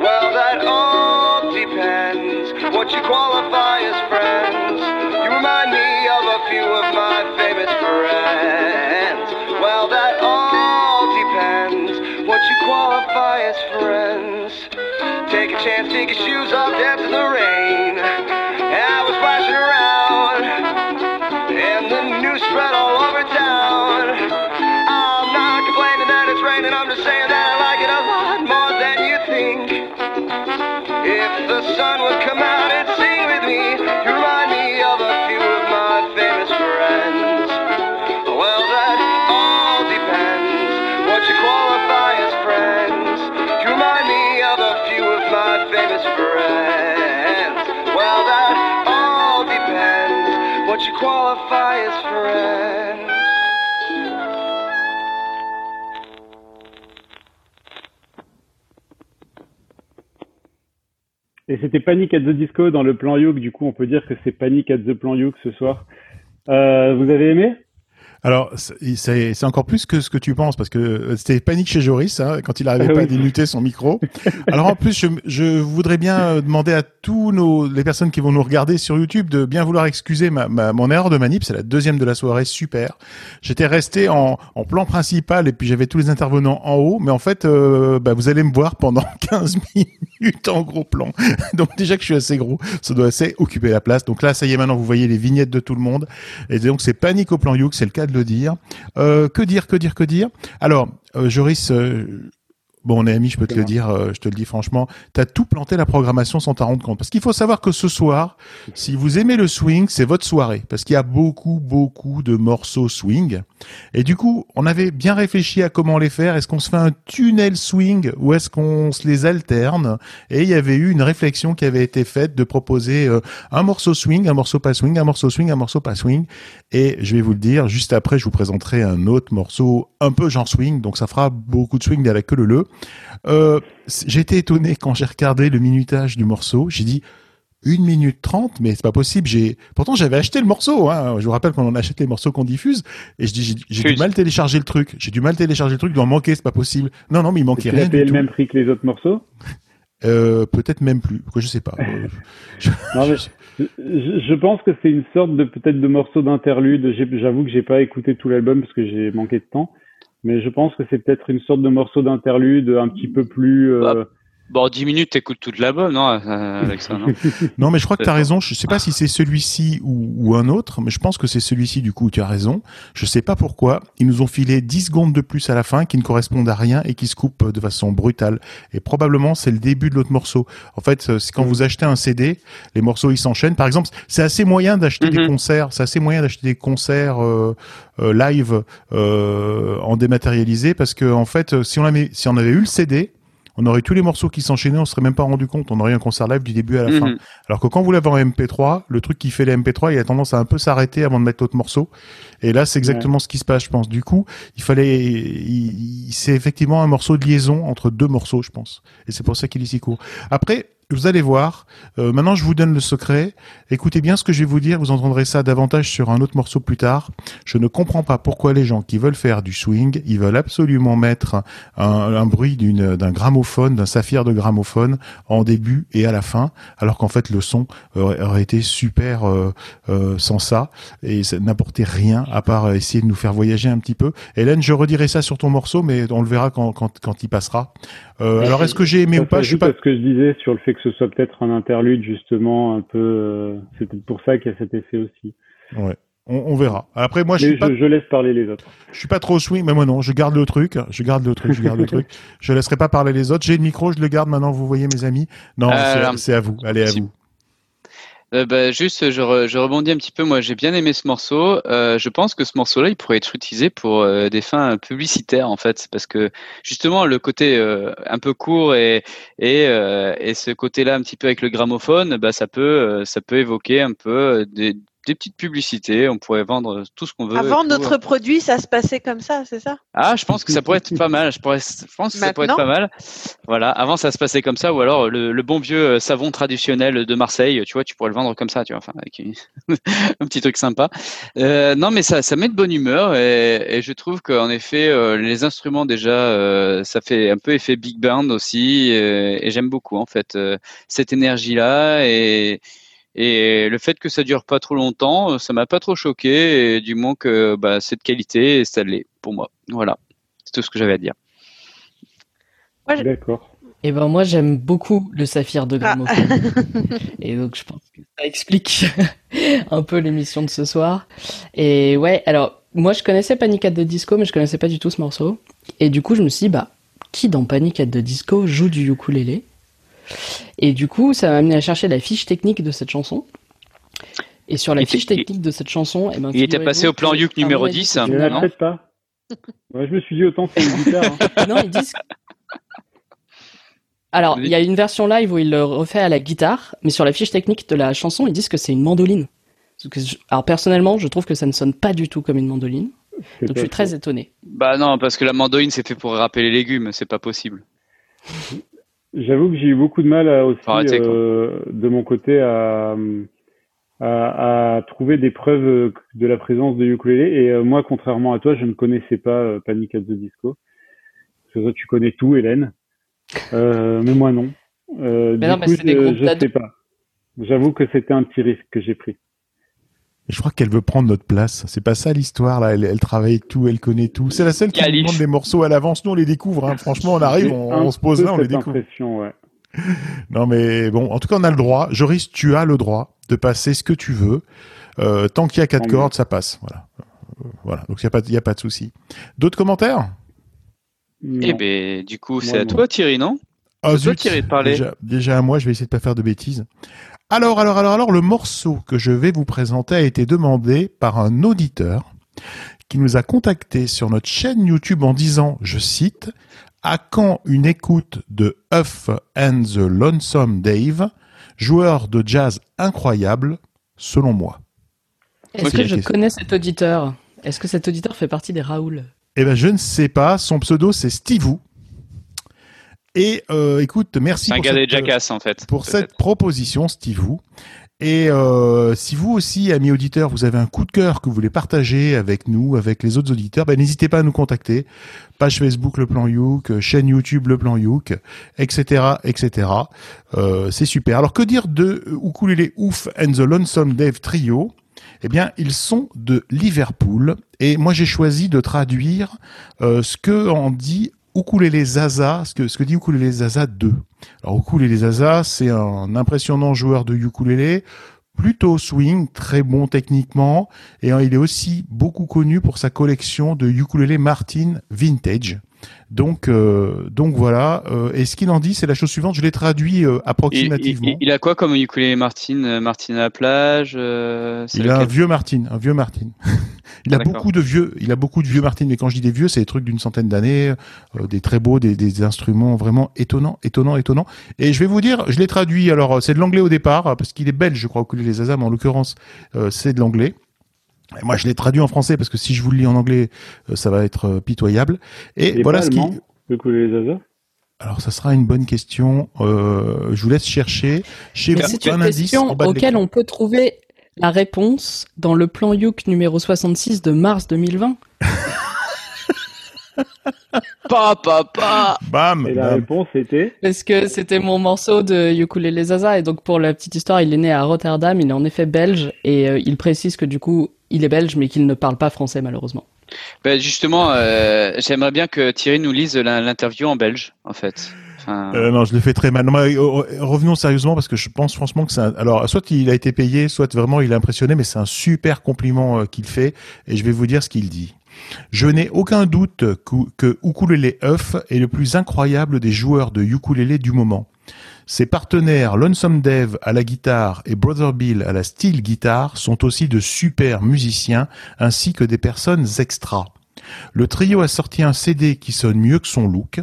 Well, that all depends what you qualify as friends. You remind me Take your shoes off, dance in the rain. Qualify as. Et c'était Panic at the Disco dans le plan Youk. Du coup, on peut dire que c'est Panic at the plan Youk ce soir. Euh, vous avez aimé? Alors, c'est- encore plus que ce que tu penses, parce que euh, c'était panique chez Joris, hein, quand il n'arrivait Ah pas oui. à démuter son micro. Alors en plus, je, je voudrais bien euh, demander à tous nos les personnes qui vont nous regarder sur YouTube de bien vouloir excuser ma, ma- mon erreur de manip. C'est la deuxième de la soirée, super. J'étais resté en, en plan principal et puis j'avais tous les intervenants en haut, mais en fait, euh, bah, vous allez me voir pendant 15 minutes en gros plan. Donc déjà que je suis assez gros, ça doit assez occuper la place. Donc là, ça y est, maintenant vous voyez les vignettes de tout le monde. Et donc c'est panique au plan Youk, c'est le cas de le dire. Euh, que dire, que dire, que dire? Alors, euh, Joris, euh, bon, on est amis, je peux te le dire, euh, je te le dis franchement, t'as tout planté la programmation sans t'en rendre compte. Parce qu'il faut savoir que ce soir, si vous aimez le swing, c'est votre soirée. Parce qu'il y a beaucoup, beaucoup de morceaux swing. Et du coup, on avait bien réfléchi à comment les faire. Est-ce qu'on se fait un tunnel swing ou est-ce qu'on se les alterne? Et il y avait eu une réflexion qui avait été faite de proposer euh, un morceau swing, un morceau pas swing, un morceau swing, un morceau pas swing. Et je vais vous le dire, juste après, je vous présenterai un autre morceau un peu genre swing, donc ça fera beaucoup de swing à la queue le le. Euh, été étonné quand j'ai regardé le minutage du morceau. J'ai dit une minute trente, mais c'est pas possible. J'ai pourtant j'avais acheté le morceau. Hein. Je vous rappelle qu'on en achète les morceaux qu'on diffuse. Et je dis j'ai- du mal télécharger le truc. J'ai du mal télécharger le truc. Il doit en manquer, c'est pas possible. Non non, mais il manquait rien payé du le tout. même prix que les autres morceaux? Euh, Peut-être même plus. Quoi, je sais pas. Euh, je- Non, mais je, je pense que c'est une sorte de peut-être de morceau d'interlude. J'avoue que j'ai pas écouté tout l'album parce que j'ai manqué de temps, mais je pense que c'est peut-être une sorte de morceau d'interlude un petit peu plus. euh, Bon, 10 minutes, t'écoutes toute l'album, non, euh, avec ça, non Non, mais je crois que tu as D'accord. raison. Je sais pas si c'est celui-ci ou, ou un autre, mais je pense que c'est celui-ci, du coup, tu as raison. Je sais pas pourquoi. Ils nous ont filé 10 secondes de plus à la fin qui ne correspondent à rien et qui se coupent de façon brutale. Et probablement, c'est le début de l'autre morceau. En fait, euh, c'est quand vous achetez un CD, les morceaux, ils s'enchaînent. Par exemple, c'est assez moyen d'acheter des Mhm. concerts. C'est assez moyen d'acheter des concerts euh, euh, live euh, en dématérialisé parce que, en fait, euh, si on, avait, si on avait eu le CD, on aurait tous les morceaux qui s'enchaînaient, on se serait même pas rendu compte. On aurait un concert live du début à la fin. Mhm. Alors que quand vous l'avez en MP3, le truc qui fait les MP3, il a tendance à un peu s'arrêter avant de mettre l'autre morceau. Et là, c'est exactement ce qui se passe, je pense. Du coup, il fallait, il- c'est effectivement un morceau de liaison entre deux morceaux, je pense. Et c'est pour ça qu'il est si court. Après, vous allez voir. euh, maintenant, je vous donne le secret. Écoutez bien ce que je vais vous dire. Vous entendrez ça davantage sur un autre morceau plus tard. Je ne comprends pas pourquoi les gens qui veulent faire du swing, ils veulent absolument mettre un, un bruit d'un gramophone, d'un saphir de gramophone en début et à la fin, alors qu'en fait le son aurait, aurait été super euh, euh, sans ça et ça n'apportait rien à part essayer de nous faire voyager un petit peu. Hélène, je redirai ça sur ton morceau, mais on le verra quand, quand, quand il passera. Euh, alors est-ce que j'ai aimé Ça ou pas? Je suis pas. ce que je disais sur le fait que ce soit peut-être un interlude justement un peu. euh, c'est peut-être pour ça qu'il y a cet effet aussi. Ouais. On, on verra. Après, moi, je suis pas, je, je laisse parler les autres. je suis pas trop swing, mais moi non, je garde le truc, je garde le truc, je garde le truc. Je laisserai pas parler les autres. J'ai le micro, je le garde maintenant. Vous voyez, mes amis. Non, Euh, c'est- c'est à vous. Allez à si- vous. Euh, bah, juste, je, je rebondis un petit peu. Moi, j'ai bien aimé ce morceau. Euh, je pense que ce morceau-là, il pourrait être utilisé pour euh, des fins publicitaires, en fait, parce que justement, le côté un peu court et et, et ce côté-là, un petit peu avec le gramophone, bah, ça peut ça peut évoquer un peu des, des petites publicités. On pourrait vendre tout ce qu'on veut. et Avant notre produit, ça se passait comme ça, c'est ça? Ah, je pense que ça pourrait être pas mal. Je, pourrais, je pense que ça pourrait être pas mal. Voilà. Avant, ça se passait comme ça, ou alors le, le bon vieux euh, savon traditionnel de Marseille. Tu vois, tu pourrais le vendre comme ça. Tu vois, enfin, avec une- un petit truc sympa. Euh, non, mais ça, ça met de bonne humeur et, et je trouve qu'en effet, euh, les instruments déjà, euh, ça fait un peu effet big band aussi, euh, et j'aime beaucoup en fait euh, cette énergie-là et et le fait que ça dure pas trop longtemps, euh, ça m'a pas trop choqué, et du moins que bah, c'est de qualité et ça l'est pour moi. Voilà, c'est tout ce que j'avais à dire. D'accord. Et ben moi j'aime beaucoup le saphir de gramophone. et donc je pense que ça explique un peu l'émission de ce soir. Et ouais, alors moi je connaissais Panic at the Disco mais je connaissais pas du tout ce morceau. Et du coup je me suis dit bah qui dans Panic at the Disco joue du ukulélé? Et du coup ça m'a amené à chercher la fiche technique de cette chanson. Et sur la Il fiche technique de cette chanson, eh ben, Il était passé au plan Yuk numéro mon avis, 10, c'est Je ne la pas. Ouais, je me suis dit autant c'est une guitare. hein. non, ils disent. Alors, il y a une version live où il le refait à la guitare, mais sur la fiche technique de la chanson, ils disent que c'est une mandoline. Alors, personnellement, je trouve que ça ne sonne pas du tout comme une mandoline. Donc, je suis très étonné. Bah non, parce que la mandoline c'est fait pour râper les légumes, c'est pas possible. J'avoue que j'ai eu beaucoup de mal à, aussi quoi. euh, de mon côté à, à, à trouver des preuves euh, de la présence de ukulélé. Et euh, moi, contrairement à toi, je ne connaissais pas euh, Panic at the Disco. Parce que toi, tu connais tout, Hélène. Euh, mais moi, non. Euh, Mais du non, mais coup, c'est des je, groupes je sais pas. J'avoue que c'était un petit risque que j'ai pris. Je crois qu'elle veut prendre notre place. C'est pas ça l'histoire là. Elle, elle travaille tout, elle connaît tout. C'est la seule qui demande les morceaux à l'avance. Nous on les découvre. hein. Franchement, on arrive, on, se pose là, on les découvre. ouais. Non mais bon, en tout cas on a le droit. Joris, tu as le droit de passer ce que tu veux. Euh, tant qu'il y a quatre cordes, ça passe. Voilà. Euh, Voilà. Donc il y a pas, il y a pas de souci. D'autres commentaires? Eh ben, du coup, c'est à non. toi, Thierry, non? Ah, C'est toi. Thierry, de parler. Déjà, déjà à moi, je vais essayer de pas faire de bêtises. Alors, alors, alors, alors, le morceau que je vais vous présenter a été demandé par un auditeur qui nous a contacté sur notre chaîne YouTube en disant, je cite, à quand une écoute de Huff and the Lonesome Dave, joueur de jazz incroyable, selon moi? Est-ce que je connais cet auditeur? Est-ce que cet auditeur fait partie des Raoul? Eh ben, je ne sais pas. Son pseudo, c'est Stevou. Et euh, écoute, merci pour cette, Jackass, en fait. pour cette proposition, Stevou. Et euh, si vous aussi, amis auditeurs, vous avez un coup de cœur que vous voulez partager avec nous, avec les autres auditeurs, ben, n'hésitez pas à nous contacter. Page Facebook Le Plan Youk, euh, chaîne YouTube Le Plan Youk, etc., etc. Euh, c'est super. Alors que dire de Ukulele Ouf and the Lonesome Dave Trio? Eh bien, ils sont de Liverpool et moi j'ai choisi de traduire euh, ce que en dit Ukulele Zaza, ce que, ce que dit Ukulele Zaza 2. Alors Ukulele Zaza, c'est un impressionnant joueur de ukulélé, plutôt swing, très bon techniquement, et hein, il est aussi beaucoup connu pour sa collection de ukulélé Martin Vintage. Donc, euh, donc voilà. Euh, et ce qu'il en dit, c'est la chose suivante. Je l'ai traduit euh, Il, il- approximativement. il- a quoi comme ukulélé Martine euh, Martine à la plage euh, Il a un vieux Martin, un vieux Martin. il a beaucoup de vieux, il a beaucoup de vieux Martin. Mais quand je dis des vieux, c'est des trucs d'une centaine d'années, euh, des très beaux, des, des instruments vraiment étonnants, étonnants, étonnants. Et je vais vous dire, je l'ai traduit. Alors c'est de l'anglais au départ parce qu'il est belge, je crois, les Zaza, mais en l'occurrence euh, c'est de l'anglais. Et moi, je l'ai traduit en français parce que si je vous le lis en anglais, euh, ça va être euh, pitoyable. Et voilà pas ce qui. Alors, ça sera une bonne question. Euh, je vous laisse chercher. Chez Mais vous, c'est une un indice question en bas de auquel on peut trouver la réponse dans le plan Youk numéro 66 de mars 2020. Pa, pa, pa. Bam, Et la bam. réponse était Parce que c'était mon morceau de Ukulele Zaza et donc pour la petite histoire, il est né à Rotterdam, il est en effet belge et euh, il précise que du coup, il est belge mais qu'il ne parle pas français malheureusement. Ben, justement, euh, j'aimerais bien que Thierry nous lise l'interview en belge, en fait. Enfin, Euh, non, je le fais très mal. Non, mais, euh, euh, revenons sérieusement parce que je pense franchement que c'est un... alors soit il a été payé, soit vraiment il a impressionné, mais c'est un super compliment qu'il fait et je vais vous dire ce qu'il dit. Je n'ai aucun doute que, Ukulele Huff est le plus incroyable des joueurs de ukulélé du moment. Ses partenaires Lonesome Dev à la guitare et Brother Bill à la steel guitare sont aussi de super musiciens ainsi que des personnes extra. Le trio a sorti un CD qui sonne mieux que son look.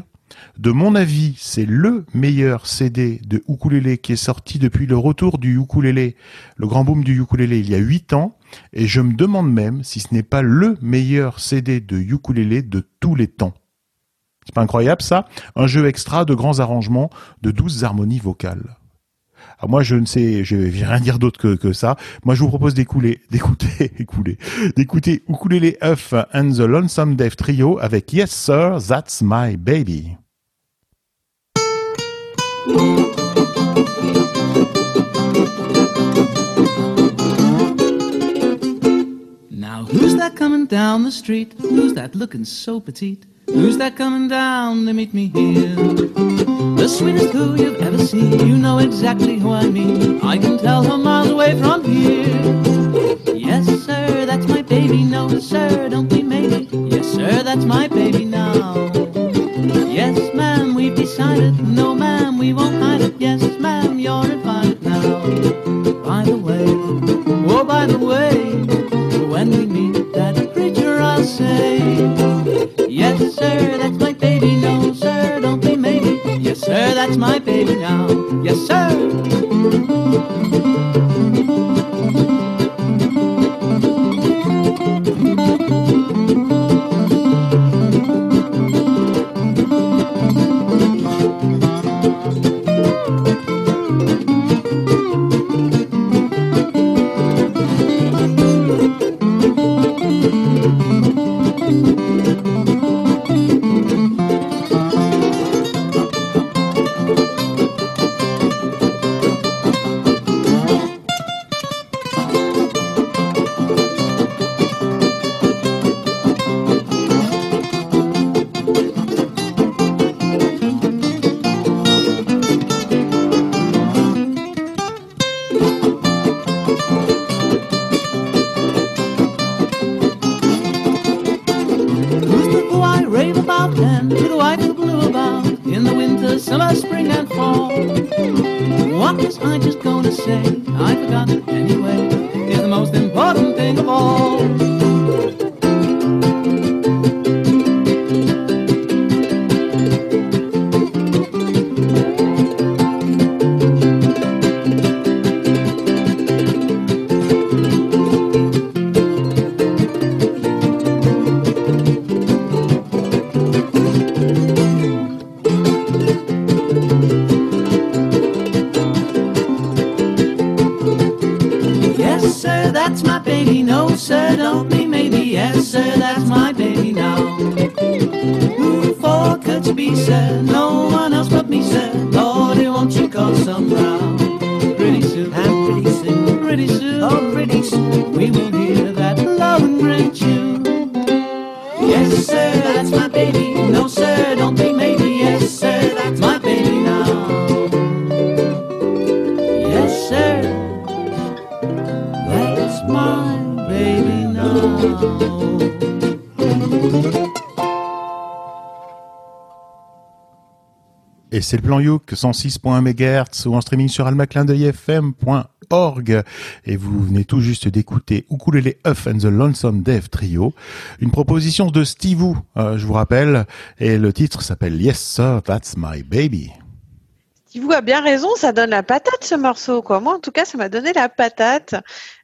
De mon avis, c'est le meilleur CD de ukulélé qui est sorti depuis le retour du ukulélé, le grand boom du ukulélé il y a 8 ans, et je me demande même si ce n'est pas le meilleur CD de ukulélé de tous les temps. C'est pas incroyable ça? Un jeu extra de grands arrangements, de douces harmonies vocales. Alors moi je ne sais, je vais rien dire d'autre que, ça. Moi je vous propose d'écouler, d'écouter, écouler, d'écouter Ukulele Huff and the Lonesome Dev Trio avec Yes Sir, That's My Baby. Who's that coming down the street? Who's that looking so petite? Who's that coming down to meet me here? The sweetest who you've ever seen. You know exactly who I mean. I can tell her miles away from here. Yes, sir, that's my baby. No, sir, don't be maybe. Yes, sir, that's my baby now. Yes, ma'am, we've decided. No, ma'am, we won't hide it. Yes, ma'am, you're invited now. By the way, oh, by the way, Yes, sir, that's my baby. No, sir, don't be maybe. Yes, sir, that's my baby now. Yes, sir. C'est le plan Youk 106.1 MHz ou en streaming sur almaclindeuilfm.org. Et vous venez tout juste d'écouter Ukulele Huff and the Lonesome Dev Trio. Une proposition de Steve Wu, euh, je vous rappelle. Et le titre s'appelle Yes Sir, That's My Baby. Steve a bien raison, ça donne la patate ce morceau. Quoi. Moi, en tout cas, ça m'a donné la patate.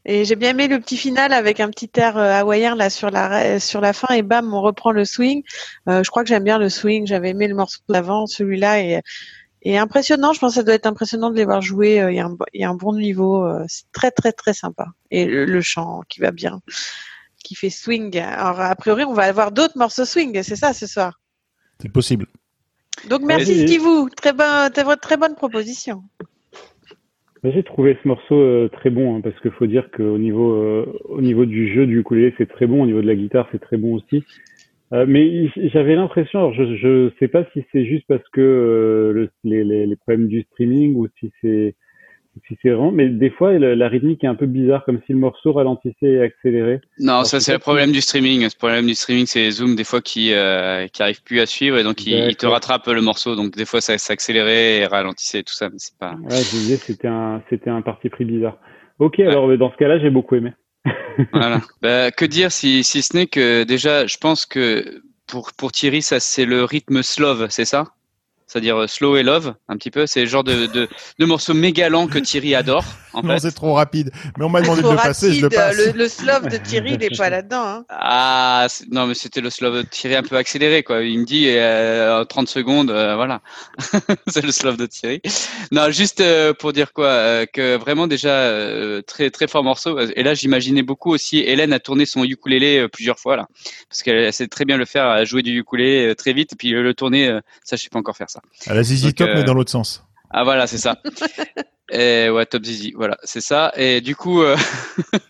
Et j'ai bien aimé le petit final avec un petit air euh, hawaïen là sur la sur la fin et bam, on reprend le swing. Euh, je crois que j'aime bien le swing. J'avais aimé le morceau d'avant, celui-là est, est impressionnant. Je pense que ça doit être impressionnant de les voir jouer. Euh, Il y, a un, y a un bon niveau. C'est très très très sympa. Et le chant qui va bien, qui fait swing. Alors a priori, on va avoir d'autres morceaux swing. C'est ça ce soir. C'est possible. Donc merci. Steve. Très bonne très, bonne proposition. J'ai trouvé ce morceau euh, très bon hein, parce qu'il faut dire qu'au niveau euh, au niveau du jeu du ukulélé c'est très bon, au niveau de la guitare c'est très bon aussi. Euh, mais j'avais l'impression, alors je je sais pas si c'est juste parce que le- les, les, les problèmes du streaming ou si c'est c'est vraiment, mais des fois la, la rythmique est un peu bizarre, comme si le morceau ralentissait et accélérait. Non, Alors, ça c'est le problème du streaming. Ce problème du streaming, c'est Zoom des fois qui euh, qui arrive plus à suivre et donc il, il te D'accord. rattrape le morceau. Donc des fois ça s'accélérait et ralentissait tout ça, mais c'est pas. Ouais, je disais c'était un c'était un parti pris bizarre. Ok, alors dans ce cas-là j'ai beaucoup aimé. Voilà. Bah, que dire si si ce n'est que déjà, je pense que pour pour Thierry, ça c'est le rythme slove, c'est ça? C'est-à-dire euh, slow et love, un petit peu. C'est le genre de de, de morceau méga lent que Thierry adore. En Non, c'est trop rapide. Mais on m'a demandé de le passer, je le rapide, passe. le, le slove de Thierry, il n'est pas là-dedans. Hein. Ah non, mais c'était le slow Thierry un peu accéléré quoi. Il me dit euh, en 30 secondes, euh, voilà. c'est le slow de Thierry. Non, juste euh, pour dire quoi, euh, que vraiment déjà euh, très très fort morceau. Et là, j'imaginais beaucoup aussi. Hélène a tourné son ukulélé euh, plusieurs fois là, parce qu'elle elle sait très bien le faire, à jouer du ukulélé euh, très vite, et puis le tourner, euh, ça je sais pas encore faire ça. À la Zizi Donc, Top, euh, mais dans l'autre sens. Ah voilà, c'est ça. Et ouais, Top Zizi, voilà, c'est ça. Et du coup, euh,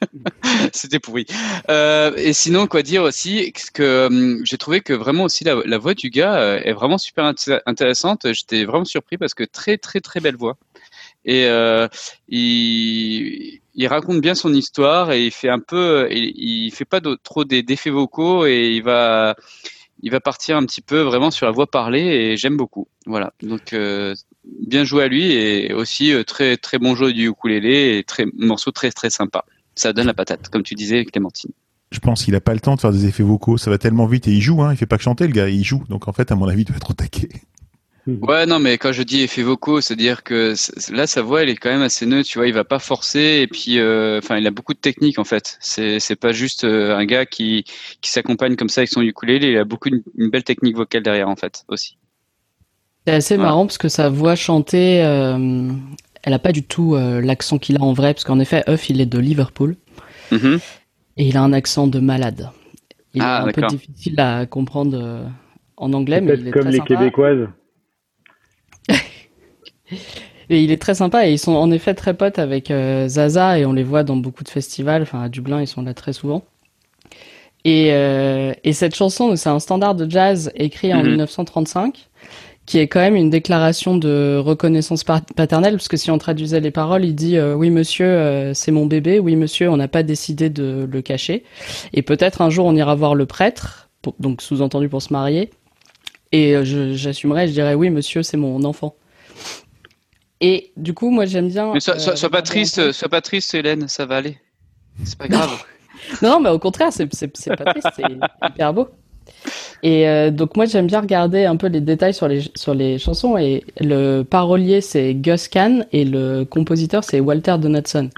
c'était pourri. Euh, et sinon, quoi dire aussi, que hum, j'ai trouvé que vraiment aussi la, la voix du gars euh, est vraiment super inté- intéressante. J'étais vraiment surpris parce que très très très belle voix. Et euh, il, il raconte bien son histoire et il fait un peu, il, il fait pas de- trop des- d'effets vocaux et il va il va partir un petit peu vraiment sur la voix parlée et j'aime beaucoup. Voilà. Donc euh, bien joué à lui et aussi euh, très très bon jeu du ukulélé et très morceau très très sympa. Ça donne la patate, comme tu disais, Clémentine. Je pense qu'il a pas le temps de faire des effets vocaux. Ça va tellement vite et il joue, hein. Il fait pas que chanter, le gars. Il joue. Donc, en fait, à mon avis, il doit être au taquet. Ouais, non, mais quand je dis effets vocaux, c'est-à-dire que là, sa voix, elle est quand même assez neutre, tu vois, il va pas forcer, et puis, euh, enfin, il a beaucoup de technique, en fait. C'est, c'est pas juste euh, un gars qui, qui s'accompagne comme ça avec son ukulélé, il a beaucoup une, une belle technique vocale derrière, en fait, aussi. C'est assez Voilà. marrant parce que sa voix chantée, euh, elle a pas du tout euh, l'accent qu'il a en vrai, parce qu'en effet, Huff, il est de Liverpool Mhm. et il a un accent de malade. Il Ah, est un peu difficile à comprendre euh, en anglais, mais il Peut-être est comme très les sympa. Québécoises. Et il est très sympa et ils sont en effet très potes avec euh, Zaza et on les voit dans beaucoup de festivals. Enfin, à Dublin, ils sont là très souvent. Et, euh, et cette chanson, c'est un standard de jazz écrit en Mhm. 1935, qui est quand même une déclaration de reconnaissance paternelle, parce que si on traduisait les paroles, il dit euh, oui monsieur, euh, c'est mon bébé, oui monsieur, on n'a pas décidé de le cacher, et peut-être un jour on ira voir le prêtre, pour- donc sous-entendu pour se marier, et euh, je- j'assumerais, je dirais oui monsieur, c'est mon enfant. Et du coup, moi j'aime bien. Mais sois, euh, pas triste, sois pas triste, Hélène, ça va aller. C'est pas grave. Non, mais au contraire, c'est pas triste, c'est hyper beau. Et euh, donc moi j'aime bien regarder un peu les détails sur les sur les chansons et le parolier c'est Gus Kahn et le compositeur c'est Walter Donaldson.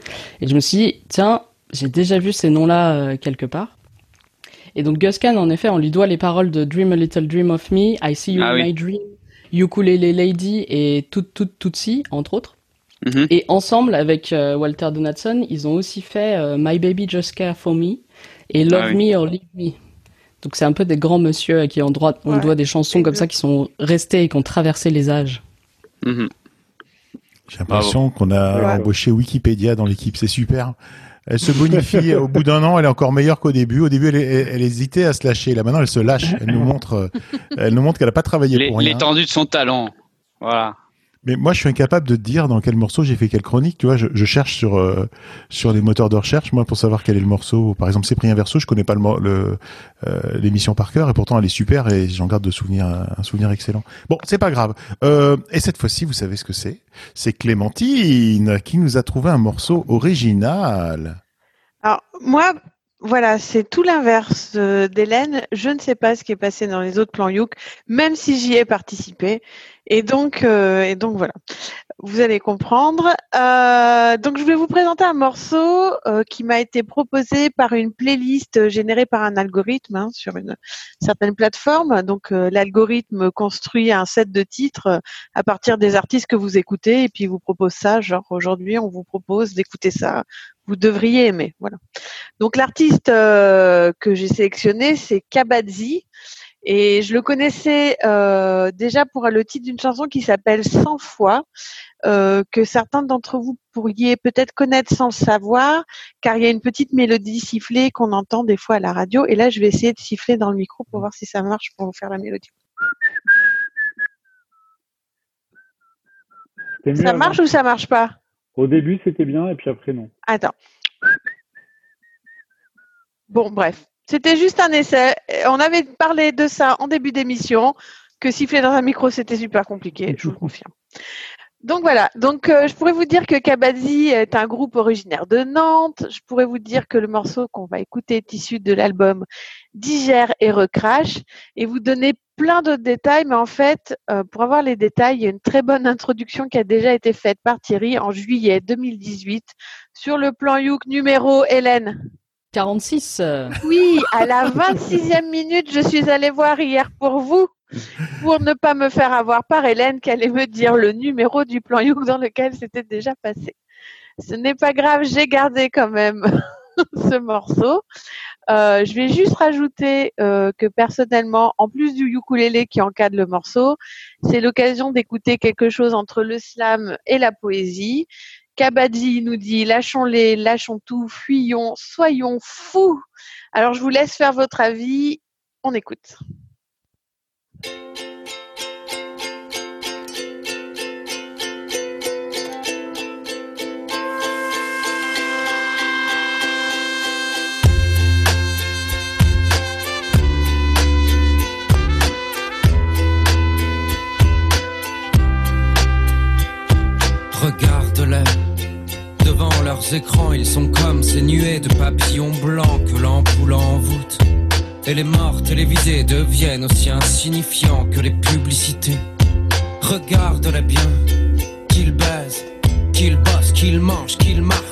Et je me suis dit tiens j'ai déjà vu ces noms-là euh, quelque part. Et donc Gus Kahn en effet on lui doit les paroles de Dream a Little Dream of Me, I See You Ah in oui. My Dream, Ukulele Lady et Tout Tout Tootsie entre autres. Mhm. Et ensemble, avec euh, Walter Donaldson, ils ont aussi fait euh, My Baby Just Care For Me et Love Ah oui. Me or Leave Me. Donc c'est un peu des grands monsieur à qui on, droit, on Ouais, doit des chansons comme ça qui sont restées et qui ont traversé les âges. Mhm. J'ai l'impression qu'on a Ouais. embauché Wikipédia dans l'équipe. C'est super. Elle se bonifie. au bout d'un an, elle est encore meilleure qu'au début. Au début, elle, elle- elle hésitait à se lâcher. Là, maintenant, elle se lâche. Elle nous montre, euh, elle nous montre qu'elle a pas travaillé L'é- pour rien. L'étendue de son talent. Voilà. Mais moi, je suis incapable de te dire dans quel morceau j'ai fait quelle chronique. Tu vois, je, je cherche sur euh, sur les moteurs de recherche, moi, pour savoir quel est le morceau. Par exemple, Cyprien Verso, je connais pas le euh, l'émission par cœur, et pourtant elle est super et j'en garde de souvenir un, un souvenir excellent. Bon, c'est pas grave. Euh, et cette fois-ci, vous savez ce que c'est? C'est Clémentine qui nous a trouvé un morceau original. Alors, moi, voilà, c'est tout l'inverse euh, d'Hélène. Je ne sais pas ce qui est passé dans les autres plans Youk, même si j'y ai participé. Et donc, euh, et donc voilà. Vous allez comprendre. Euh, donc, je vais vous présenter un morceau euh, qui m'a été proposé par une playlist générée par un algorithme hein, sur une certaine plateforme. Donc, euh, l'algorithme construit un set de titres euh, à partir des artistes que vous écoutez et puis vous propose ça. Genre, aujourd'hui, on vous propose d'écouter ça. Vous devriez aimer. Voilà. Donc l'artiste euh, que j'ai sélectionné, c'est Kabadzi. Et je le connaissais euh, déjà pour le titre d'une chanson qui s'appelle 100 fois, euh, que certains d'entre vous pourriez peut-être connaître sans le savoir, car il y a une petite mélodie sifflée qu'on entend des fois à la radio. Et là, je vais essayer de siffler dans le micro pour voir si ça marche pour vous faire la mélodie. Ça avant. marche ou ça marche pas? Au début, c'était bien, et puis après, non. Attends. Bon, bref. C'était juste un essai. On avait parlé de ça en début d'émission, que siffler dans un micro, c'était super compliqué, je vous confirme. Donc voilà, donc euh, je pourrais vous dire que Kabadzi est un groupe originaire de Nantes. Je pourrais vous dire que le morceau qu'on va écouter est issu de l'album Digère et Recrash et vous donner plein d'autres détails. Mais en fait, euh, pour avoir les détails, il y a une très bonne introduction qui a déjà été faite par Thierry en juillet 2018 sur le plan Youk numéro Hélène. 46. euh, Oui, à la 26e minute, je suis allée voir hier pour vous, pour ne pas me faire avoir par Hélène qui allait me dire le numéro du plan Youk dans lequel c'était déjà passé. Ce n'est pas grave, j'ai gardé quand même ce morceau. Euh, je vais juste rajouter euh, que personnellement, en plus du ukulélé qui encadre le morceau, c'est l'occasion d'écouter quelque chose entre le slam et la poésie. Kabadji nous dit lâchons-les, lâchons tout, fuyons, soyons fous. Alors je vous laisse faire votre avis. On écoute. Leurs écrans, ils sont comme ces nuées de papillons blancs que l'ampoule envoûte. Et les morts télévisés deviennent aussi insignifiants que les publicités. Regarde-les bien, qu'ils baisent, qu'ils bossent, qu'ils mangent, qu'ils marchent,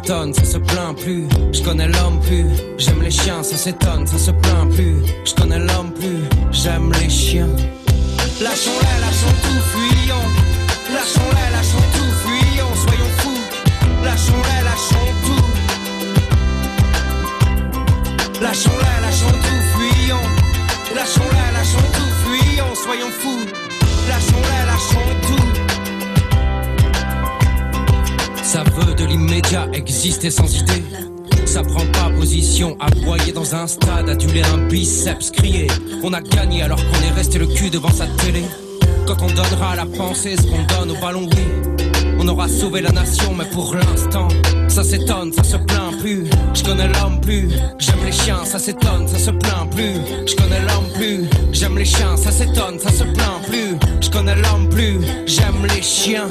s'étonne, ça se plaint plus. Je connais l'homme plus. J'aime les chiens, ça s'étonne, ça se plaint plus. Biceps, crier. On a gagné alors qu'on est resté le cul devant sa télé. Quand on donnera à la pensée ce qu'on donne au ballon, oui. On aura sauvé la nation, mais pour l'instant, ça s'étonne, ça se plaint plus. Je connais l'homme plus, j'aime les chiens, ça s'étonne, ça se plaint plus. Je connais l'homme plus, j'aime les chiens, ça s'étonne, ça se plaint plus. Je connais l'homme plus, j'aime les chiens.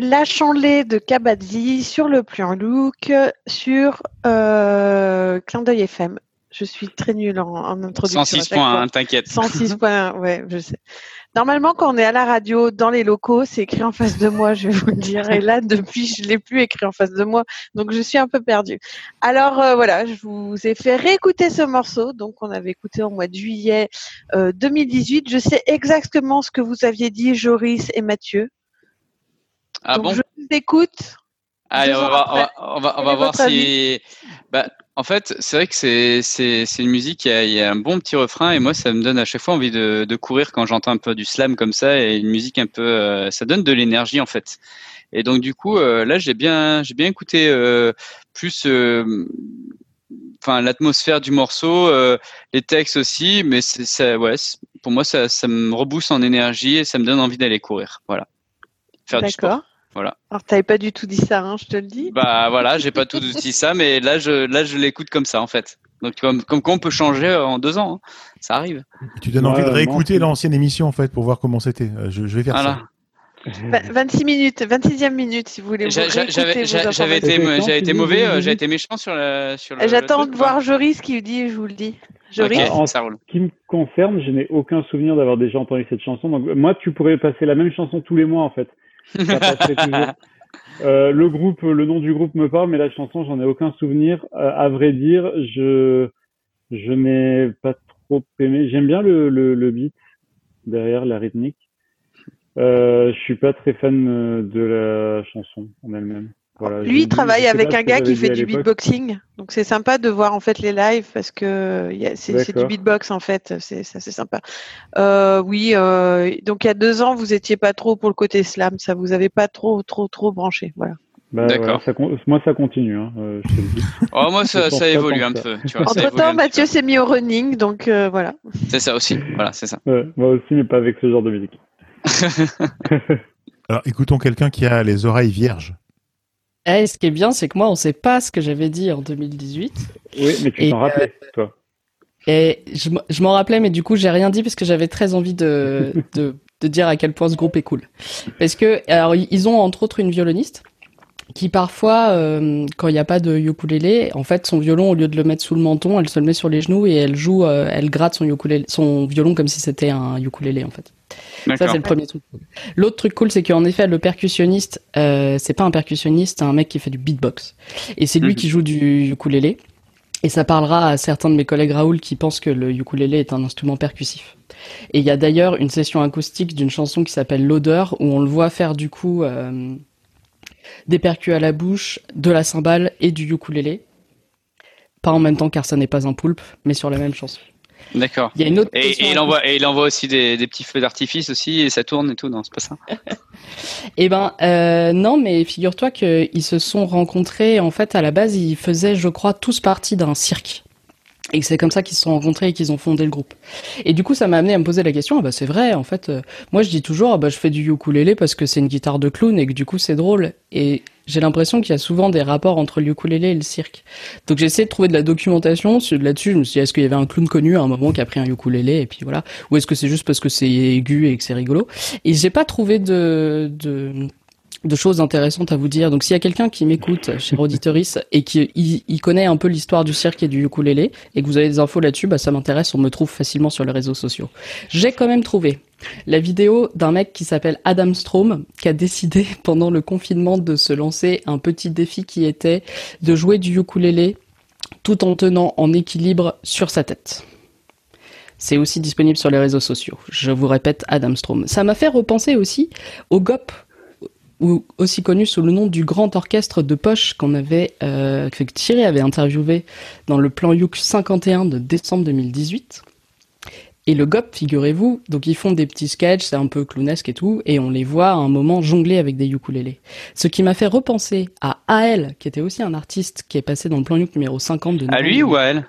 La Chandelée de Kabadzi sur le plan look sur euh, Clin d'œil FM. Je suis très nulle en, en introduction. 106 à chaque points, fois. hein, t'inquiète. 106 points, ouais, je sais. Normalement, quand on est à la radio, dans les locaux, c'est écrit en face de moi, je vais vous le dire. Et là, depuis, je l'ai plus écrit en face de moi, donc je suis un peu perdue. Alors euh, voilà, je vous ai fait réécouter ce morceau. Donc, on avait écouté au mois de juillet euh, 2018. Je sais exactement ce que vous aviez dit, Joris et Mathieu. Ah donc, bon je vous écoute. Allez, Deux on va, on va, après. on va, on Quel va est voir si. Bah, en fait, c'est vrai que c'est, une musique, a, il y a un bon petit refrain et moi, ça me donne à chaque fois envie de, de courir quand j'entends un peu du slam comme ça et une musique un peu. euh, ça donne de l'énergie en fait. Et donc, du coup, euh, là, j'ai bien, bien écouté euh, plus. Enfin, l'atmosphère du morceau, euh, les textes aussi, mais c'est, ça, ouais, pour moi, ça, ça me rebooste en énergie et ça me donne envie d'aller courir. Voilà. Faire du sport. D'accord. Voilà. Alors, t'avais pas du tout dit ça, hein, je te le dis. Bah voilà, j'ai pas tout dit ça, mais là je là je l'écoute comme ça en fait. Donc comme comme quoi on peut changer euh, en deux ans, hein. ça arrive. Tu donnes envie de réécouter l'ancienne émission en fait pour voir comment c'était. Euh, Je, je vais faire Voilà. Va- 26 minutes, 26e minute, si vous voulez. J'avais été été mauvais, euh, j'ai été méchant sur la sur le. J'attends de voir. Joris qui dit, je vous le dis. Joris Ok. En ça roule. ce qui me concerne, je n'ai aucun souvenir d'avoir déjà entendu cette chanson. Donc, moi, tu pourrais passer la même chanson tous les mois, en fait. Ça passerait toujours. Euh, le groupe, le nom du groupe me parle, mais la chanson, j'en ai aucun souvenir. Euh, à vrai dire, je, je n'ai pas trop aimé. J'aime bien le, le, le beat derrière la rythmique. Euh, je suis pas très fan euh, de la chanson en elle-même. Voilà, Lui, il travaille avec un gars qui fait du beatboxing. Donc c'est sympa de voir en fait les lives parce que c'est du beatbox en fait. C'est ça, c'est sympa. Euh, oui, euh, donc il y a deux ans, vous étiez pas trop pour le côté slam. Ça vous avait pas trop, trop, trop branché. Voilà. Bah, D'accord. moi, ça continue. Hein, euh, je te le dis. Oh moi ça, évolue un peu, tu vois. ça Entre temps, Mathieu s'est mis au running, donc euh, voilà. C'est ça aussi. Voilà, c'est ça. Ouais, moi aussi, mais pas avec ce genre de musique. Alors écoutons quelqu'un qui a les oreilles vierges. Eh, ce qui est bien, c'est que moi, on sait pas ce que j'avais dit en 2018. Oui, mais tu t'en rappelais, toi. Et je m'en rappelais, mais du coup, j'ai rien dit parce que j'avais très envie de, de, de dire à quel point ce groupe est cool. Parce que, alors, ils ont entre autres une violoniste qui parfois, euh, quand il n'y a pas de ukulélé, en fait, son violon, au lieu de le mettre sous le menton, elle se le met sur les genoux et elle joue, euh, elle gratte son ukulélé, son violon comme si c'était un ukulélé, en fait. Ça, c'est le premier truc. L'autre truc cool, c'est qu'en effet, le percussionniste, euh, c'est pas un percussionniste, c'est un mec qui fait du beatbox. Et c'est lui Mhm. qui joue du ukulélé. Et ça parlera à certains de mes collègues Raoul qui pensent que le ukulélé est un instrument percussif. Et il y a d'ailleurs une session acoustique d'une chanson qui s'appelle L'odeur, où on le voit faire du coup euh, des percus à la bouche, de la cymbale et du ukulélé. Pas en même temps car ça n'est pas un poulpe, mais sur la même chanson. D'accord. Il y a une autre Et, et il envoie et il envoie aussi des, des petits feux d'artifice aussi et ça tourne et tout. Non, c'est pas ça. Eh ben euh, non, mais figure-toi qu'ils se sont rencontrés. En fait, à la base, ils faisaient, je crois, tous partie d'un cirque. Et c'est comme ça qu'ils se sont rencontrés et qu'ils ont fondé le groupe. Et du coup, ça m'a amené à me poser la question. Ah bah c'est vrai, en fait. euh, moi, je dis toujours, ah bah je fais du ukulélé parce que c'est une guitare de clown et que du coup c'est drôle. Et j'ai l'impression qu'il y a souvent des rapports entre le ukulélé et le cirque. Donc j'ai essayé de trouver de la documentation là-dessus. Je me suis dit, est-ce qu'il y avait un clown connu à un moment qui a pris un ukulélé et puis voilà, ou est-ce que c'est juste parce que c'est aigu et que c'est rigolo? Et j'ai pas trouvé de, de de choses intéressantes à vous dire. Donc s'il y a quelqu'un qui m'écoute, cher auditoris, et qui connaît un peu l'histoire du cirque et du ukulélé, et que vous avez des infos là-dessus, bah ça m'intéresse, on me trouve facilement sur les réseaux sociaux. J'ai quand même trouvé la vidéo d'un mec qui s'appelle Adam Strom, qui a décidé pendant le confinement de se lancer un petit défi qui était de jouer du ukulélé tout en tenant en équilibre sur sa tête. C'est aussi disponible sur les réseaux sociaux. Je vous répète, Adam Strom. Ça m'a fait repenser aussi au GOP, ou aussi connu sous le nom du Grand Orchestre de Poche qu'on avait, euh, que Thierry avait interviewé dans le plan Youk 51 de décembre 2018. Et le GOP, figurez-vous, donc ils font des petits sketchs, c'est un peu clownesque et tout, et on les voit à un moment jongler avec des ukulélés. Ce qui m'a fait repenser à AL, qui était aussi un artiste qui est passé dans le plan Youk numéro 50 de À lui ou à elle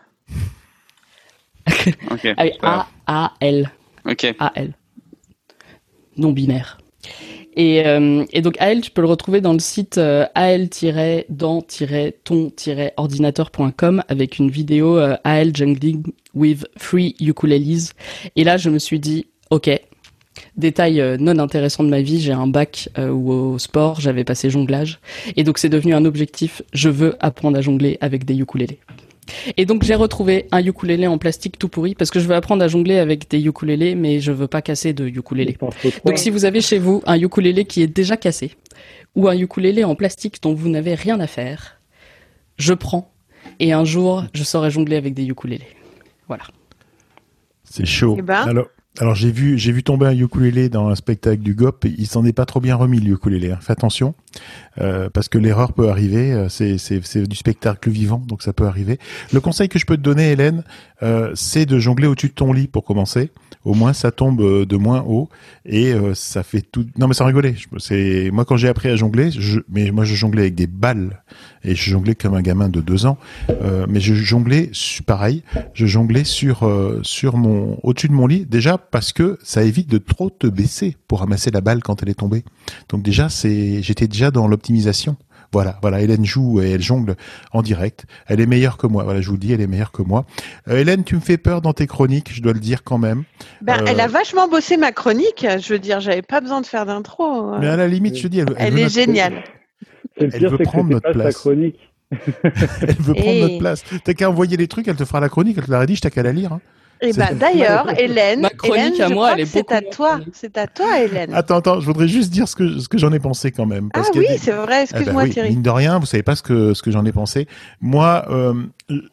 Ok. Ah oui, c'est pas A-A-L. Ok. AL. Non binaire. Et, euh, et donc AL, tu peux le retrouver dans le site euh, al-dans-ton-ordinateur.com avec une vidéo euh, AL jungling with free ukuleles. Et là, je me suis dit, ok, Détail euh, non intéressant de ma vie, j'ai un bac euh, où au sport j'avais passé jonglage et donc c'est devenu un objectif. Je veux apprendre à jongler avec des ukulélés. Et donc j'ai retrouvé un ukulélé en plastique tout pourri parce que je veux apprendre à jongler avec des ukulélés mais je veux pas casser de ukulélé. Donc si vous avez chez vous un ukulélé qui est déjà cassé ou un ukulélé en plastique dont vous n'avez rien à faire, je prends et un jour je saurai jongler avec des ukulélés. Voilà. C'est chaud. Eh ben. Alors, alors j'ai vu, j'ai vu tomber un ukulélé dans un spectacle du GOP. Il s'en est pas trop bien remis le ukulélé. hein. Fais attention, euh, parce que l'erreur peut arriver. euh, C'est, c'est, c'est du spectacle vivant, donc ça peut arriver. Le conseil que je peux te donner, Hélène, euh, c'est de jongler au-dessus de ton lit pour commencer. Au moins, ça tombe euh, de moins haut et euh, ça fait tout. Non, mais sans rigoler. C'est moi quand j'ai appris à jongler, je... mais moi je jonglais avec des balles et je jonglais comme un gamin de deux ans. Euh, mais je jonglais pareil. Je jonglais sur euh, sur mon au-dessus de mon lit déjà parce que ça évite de trop te baisser pour ramasser la balle quand elle est tombée. Donc déjà c'est j'étais déjà dans l'optimisation. Voilà, voilà, Hélène joue et elle jongle en direct. Elle est meilleure que moi. Voilà, je vous le dis, elle est meilleure que moi. Euh, Hélène, tu me fais peur dans tes chroniques, je dois le dire quand même. Ben, Euh, Elle a vachement bossé ma chronique. Je veux dire, j'avais pas besoin de faire d'intro. Mais à la limite, je te dis, elle, Elle est notre- géniale. Elle pire, veut prendre notre pas place. chronique. Elle veut prendre Et- notre place. T'as qu'à envoyer les trucs, elle te fera la chronique, elle te la rédige, t'as qu'à la lire. hein. Et C'est- ben d'ailleurs, Hélène, Hélène, à moi, c'est à toi. C'est à toi, Hélène. Attends, attends, je voudrais juste dire ce que, ce que j'en ai pensé quand même. Ah Parce y oui, des- c'est vrai. Eh ben Excuse-moi, oui, Thierry. Mine de rien, vous savez pas ce que ce que j'en ai pensé. Moi, euh,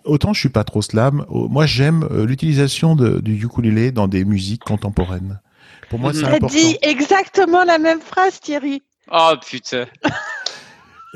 autant je suis pas trop slam. Moi, j'aime euh, l'utilisation du ukulélé dans des musiques contemporaines. Pour moi, c'est important. dit exactement la même phrase, Thierry. Oh putain.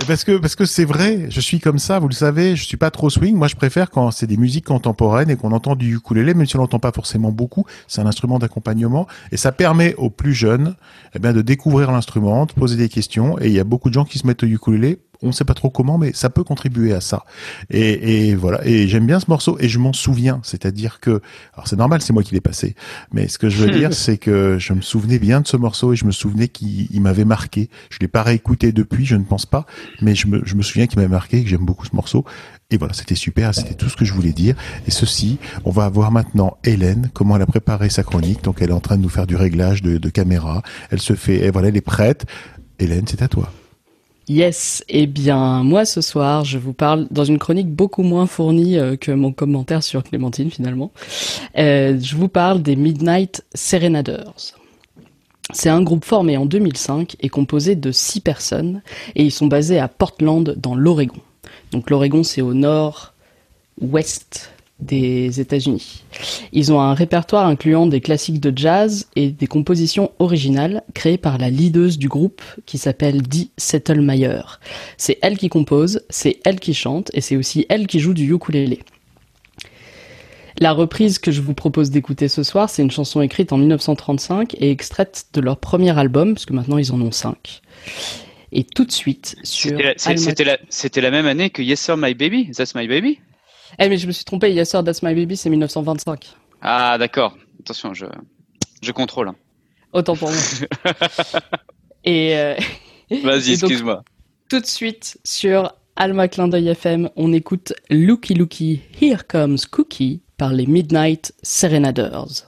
Parce que parce que c'est vrai, je suis comme ça, vous le savez, je suis pas trop swing. Moi, je préfère quand c'est des musiques contemporaines et qu'on entend du ukulélé, même si on l'entend pas forcément beaucoup. C'est un instrument d'accompagnement et ça permet aux plus jeunes, eh bien, de découvrir l'instrument, de poser des questions. Et il y a beaucoup de gens qui se mettent au ukulélé. On sait pas trop comment, mais ça peut contribuer à ça. Et, et voilà. Et j'aime bien ce morceau et je m'en souviens. C'est-à-dire que, alors c'est normal, c'est moi qui l'ai passé. Mais ce que je veux dire, c'est que je me souvenais bien de ce morceau et je me souvenais qu'il il m'avait marqué. Je l'ai pas réécouté depuis, je ne pense pas, mais je me, je me souviens qu'il m'avait marqué et que j'aime beaucoup ce morceau. Et voilà, c'était super, c'était tout ce que je voulais dire. Et ceci, on va voir maintenant Hélène, comment elle a préparé sa chronique. Donc elle est en train de nous faire du réglage de, de caméra. Elle se fait, et voilà, elle est prête. Hélène, c'est à toi. Yes, eh bien moi ce soir je vous parle dans une chronique beaucoup moins fournie euh, que mon commentaire sur Clémentine finalement. Euh, je vous parle des Midnight Serenaders. C'est un groupe formé en 2005 et composé de six personnes et ils sont basés à Portland dans l'Oregon. Donc l'Oregon c'est au nord-ouest des États-Unis. Ils ont un répertoire incluant des classiques de jazz et des compositions originales créées par la leaduse du groupe qui s'appelle Dee Settlemeyer. C'est elle qui compose, c'est elle qui chante et c'est aussi elle qui joue du ukulélé. La reprise que je vous propose d'écouter ce soir, c'est une chanson écrite en 1935 et extraite de leur premier album, parce que maintenant ils en ont cinq. Et tout de suite sur... C'était la- la même année que Yes Sir My Baby? That's My Baby? Eh mais je me suis trompé, Yes Sir That's My Baby, c'est 1925. Ah d'accord. Attention, je, je contrôle. hein. Autant pour moi. et euh, Vas-y, excuse-moi. Tout de suite sur Alma Clin d'œil FM, on écoute Looky Looky Here Comes Cookie par les Midnight Serenaders.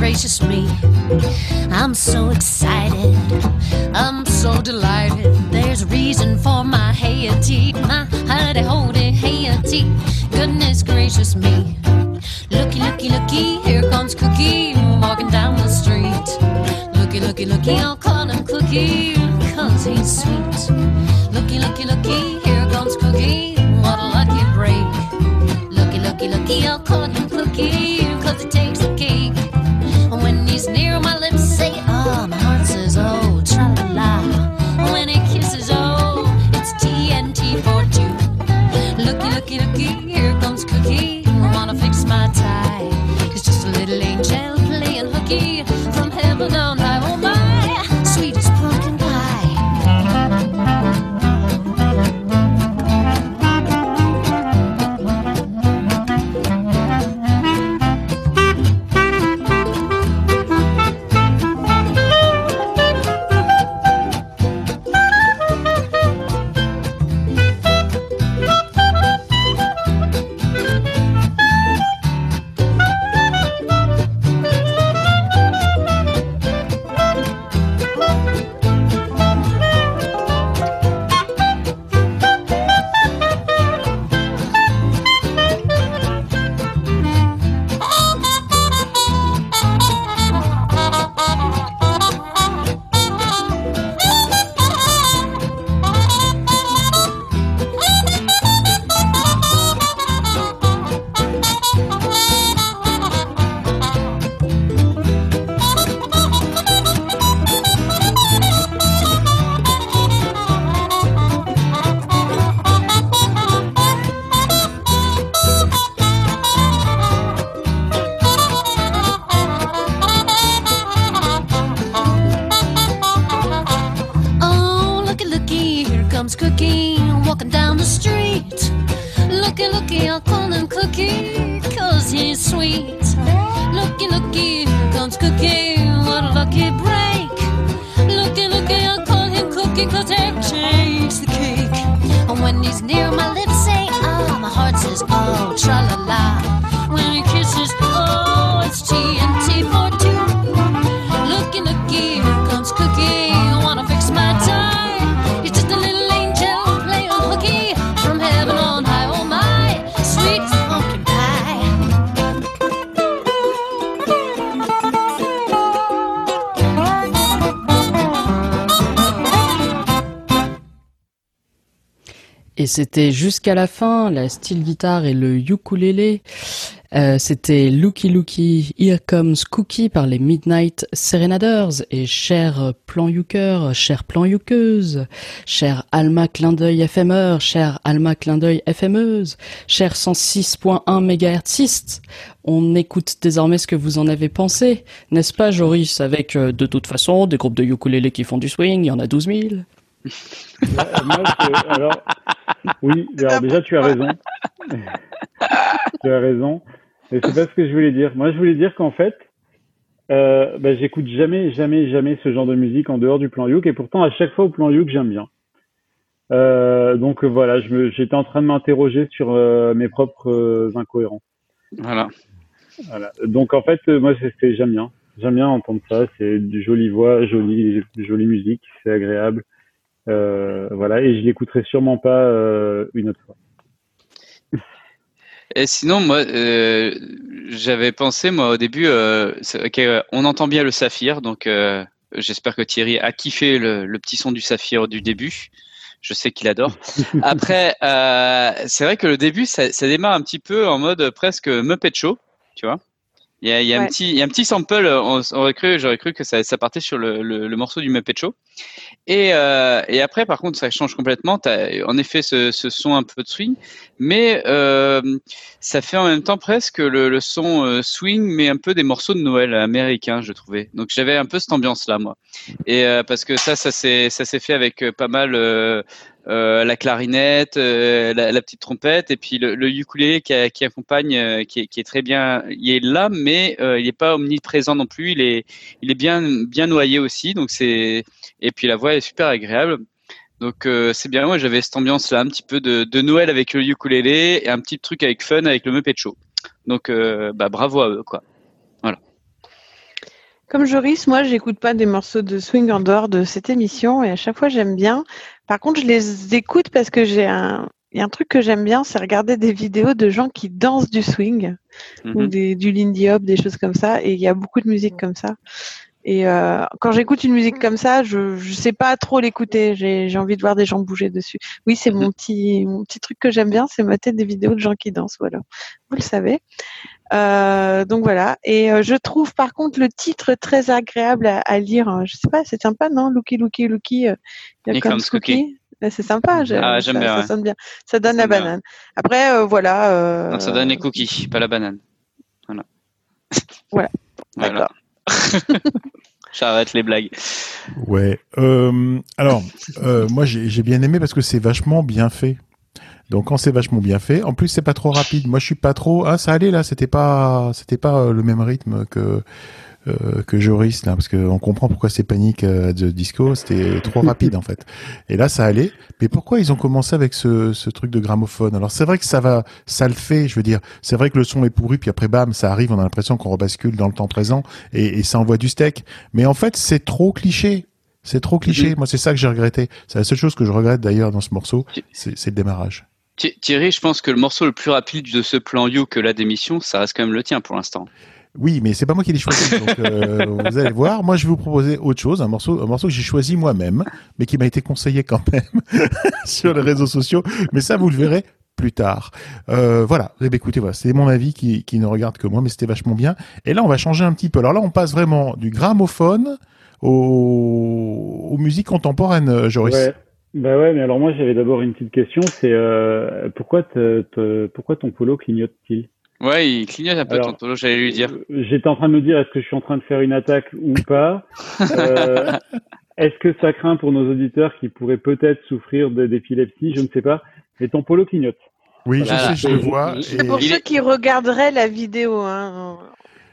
Gracious me, I'm so excited. I'm so delighted. There's reason for my gaiety, my huddy hoddy gaiety. Goodness gracious me. Looky, looky, looky, here comes Cookie walking down the street. Looky, looky, looky, I'll call him Cookie, cause he's sweet. Looky, looky, looky, here comes Cookie, what a lucky break. Looky, looky, looky, I'll call him c'était jusqu'à la fin, la steel guitare et le ukulélé. Euh, c'était Looky Looky, Here Comes Cookie par les Midnight Serenaders. Et cher plan Yuker, cher plan Yukeuse, cher Alma Clin d'œil FMeur, cher Alma Clin d'œil FMeuse, cher 106.1 MHz, on écoute désormais ce que vous en avez pensé, n'est-ce pas Joris Avec euh, de toute façon des groupes de ukulélé qui font du swing, il y en a 12 000. Moi, je- alors, oui, alors déjà, tu as raison. tu as raison. Et c'est pas ce que je voulais dire. Moi, je voulais dire qu'en fait, euh, bah, j'écoute jamais, jamais, jamais ce genre de musique en dehors du plan Youk. Et pourtant, à chaque fois au plan Youk, j'aime bien. Euh, donc euh, voilà, j'étais en train de m'interroger sur euh, mes propres euh, incohérences. Voilà. Voilà. Donc en fait, euh, moi, c'est c'est- j'aime bien. J'aime bien entendre ça. C'est du jolie voix, jolie, jolie musique, c'est agréable. Euh, voilà. Et je l'écouterai sûrement pas euh, une autre fois. Et sinon, moi, euh, j'avais pensé, moi, au début, euh, c'est- ok, euh, on entend bien le saphir, donc euh, j'espère que Thierry a kiffé le, le petit son du saphir du début. Je sais qu'il adore. Après, euh, c'est vrai que le début, ça, ça démarre un petit peu en mode presque Muppet Show, tu vois. Il y a, il y a un petit, il y a un petit sample. On, on aurait cru, j'aurais cru que ça, ça partait sur le, le, le morceau du Muppet Show. Et, euh, et après, par contre, ça change complètement. T'as en effet ce, ce son un peu de swing, mais euh, ça fait en même temps presque le, le son euh, swing, mais un peu des morceaux de Noël américains, je trouvais. Donc j'avais un peu cette ambiance-là, moi. Et euh, parce que ça, ça s'est, ça s'est fait avec euh, pas mal euh, euh, la clarinette, euh, la, petite trompette, et puis le, le ukulélé qui, accompagne, euh, qui, est, très bien. Il est là, mais euh, il n'est pas omniprésent non plus. Il est, il est bien, bien noyé aussi. Donc c'est, et puis la voix est super agréable. Donc euh, c'est bien. Moi, j'avais cette ambiance-là, un petit peu de, de Noël avec le ukulélé et un petit truc avec fun avec le Muppet. Donc euh, bah bravo à eux, quoi. Comme Joris, moi, j'écoute pas des morceaux de swing en dehors de cette émission et à chaque fois, j'aime bien. Par contre, je les écoute parce que j'ai un, il y a un truc que j'aime bien, c'est regarder des vidéos de gens qui dansent du swing ou Mhm. des, du Lindy Hop, des choses comme ça. Et il y a beaucoup de musique comme ça. Et euh, quand j'écoute une musique comme ça, je je sais pas trop l'écouter. J'ai envie de voir des gens bouger dessus. Oui, c'est mon petit mon petit truc que j'aime bien, c'est mater des vidéos de gens qui dansent. Voilà, vous le savez. Euh, donc voilà. Et euh, je trouve par contre le titre très agréable à, à lire. Je sais pas, c'est sympa, non? Looky, looky, looky. Here comes Cookie. C'est sympa. Ah, j'aime ça, bien, ça ouais. sonne bien. Ça donne la bien, banane. Après, euh, voilà. Non, ça donne les cookies, pas la banane. Voilà. Voilà. Voilà. J'arrête les blagues. Ouais. Euh, alors, euh, moi, j'ai bien aimé parce que c'est vachement bien fait. Donc, quand c'est vachement bien fait, en plus, c'est pas trop rapide. Moi, je suis pas trop. Ah, ça allait là. C'était pas, c'était pas euh, le même rythme que euh, que Joris là, parce que on comprend pourquoi c'est panique euh, de disco. C'était trop rapide en fait. Et là, ça allait. Mais pourquoi ils ont commencé avec ce, ce truc de gramophone? Alors, c'est vrai que ça va, ça le fait. Je veux dire, c'est vrai que le son est pourri, puis après, bam, ça arrive. On a l'impression qu'on rebascule dans le temps présent et, et ça envoie du steak. Mais en fait, c'est trop cliché. C'est trop cliché. Moi, c'est ça que j'ai regretté. C'est la seule chose que je regrette d'ailleurs dans ce morceau, c'est le démarrage. Thi- Thierry, je pense que le morceau le plus rapide de ce plan You que la démission, ça reste quand même le tien pour l'instant. Oui, mais c'est pas moi qui l'ai choisi. Donc, euh, vous allez voir. Moi, je vais vous proposer autre chose, un morceau, un morceau que j'ai choisi moi-même, mais qui m'a été conseillé quand même sur les réseaux sociaux. Mais ça, vous le verrez plus tard. Euh, voilà. Eh bien, écoutez, voilà, c'est mon avis qui, ne regarde que moi, mais c'était vachement bien. Et là, on va changer un petit peu. Alors là, on passe vraiment du gramophone aux, aux musiques contemporaines, euh, Joris. Ouais. Bah ouais, mais alors moi j'avais d'abord une petite question, c'est euh, pourquoi pourquoi ton polo clignote-t-il? Ouais, il clignote un peu Alors, ton polo, j'allais lui dire. Euh, J'étais en train de me dire est-ce que je suis en train de faire une attaque ou pas. Euh, est-ce que ça craint pour nos auditeurs qui pourraient peut-être souffrir d'épilepsie, je ne sais pas. Mais ton polo clignote. Oui, Voilà. je sais, je le vois. C'est pour ceux qui regarderaient la vidéo. Hein.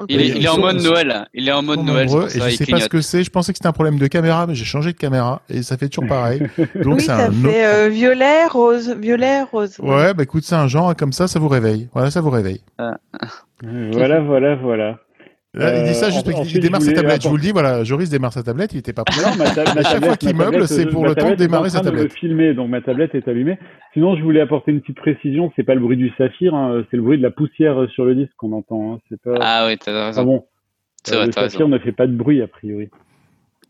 Il est, il est en mode Noël. Il est en mode Noël. nombreux, et ça, je sais pas ce que c'est. Je pensais que c'était un problème de caméra, mais j'ai changé de caméra et ça fait toujours pareil. Donc oui, c'est ça un fait euh, violet, rose, violet, rose. Ouais, bah écoute, c'est un genre comme ça, ça vous réveille. Voilà, ça vous réveille. Voilà, voilà, voilà. Là, il dit ça Euh, juste parce qu'il démarre je sa tablette. Je vous le dis, voilà, Joris démarre sa tablette, il était pas prêt. Non, ma, ta- ma À chaque fois qu'il meuble, tablette, c'est euh, pour le temps de tablette est en démarrer sa train de me tablette. filmer, donc ma tablette est allumée. Sinon, je voulais apporter une petite précision. C'est pas le bruit du saphir, hein, c'est le bruit de la poussière sur le disque qu'on entend. hein. C'est pas. Ah oui, t'as Ah raison. bon. C'est Euh, vrai, le saphir raison. ne fait pas de bruit a priori.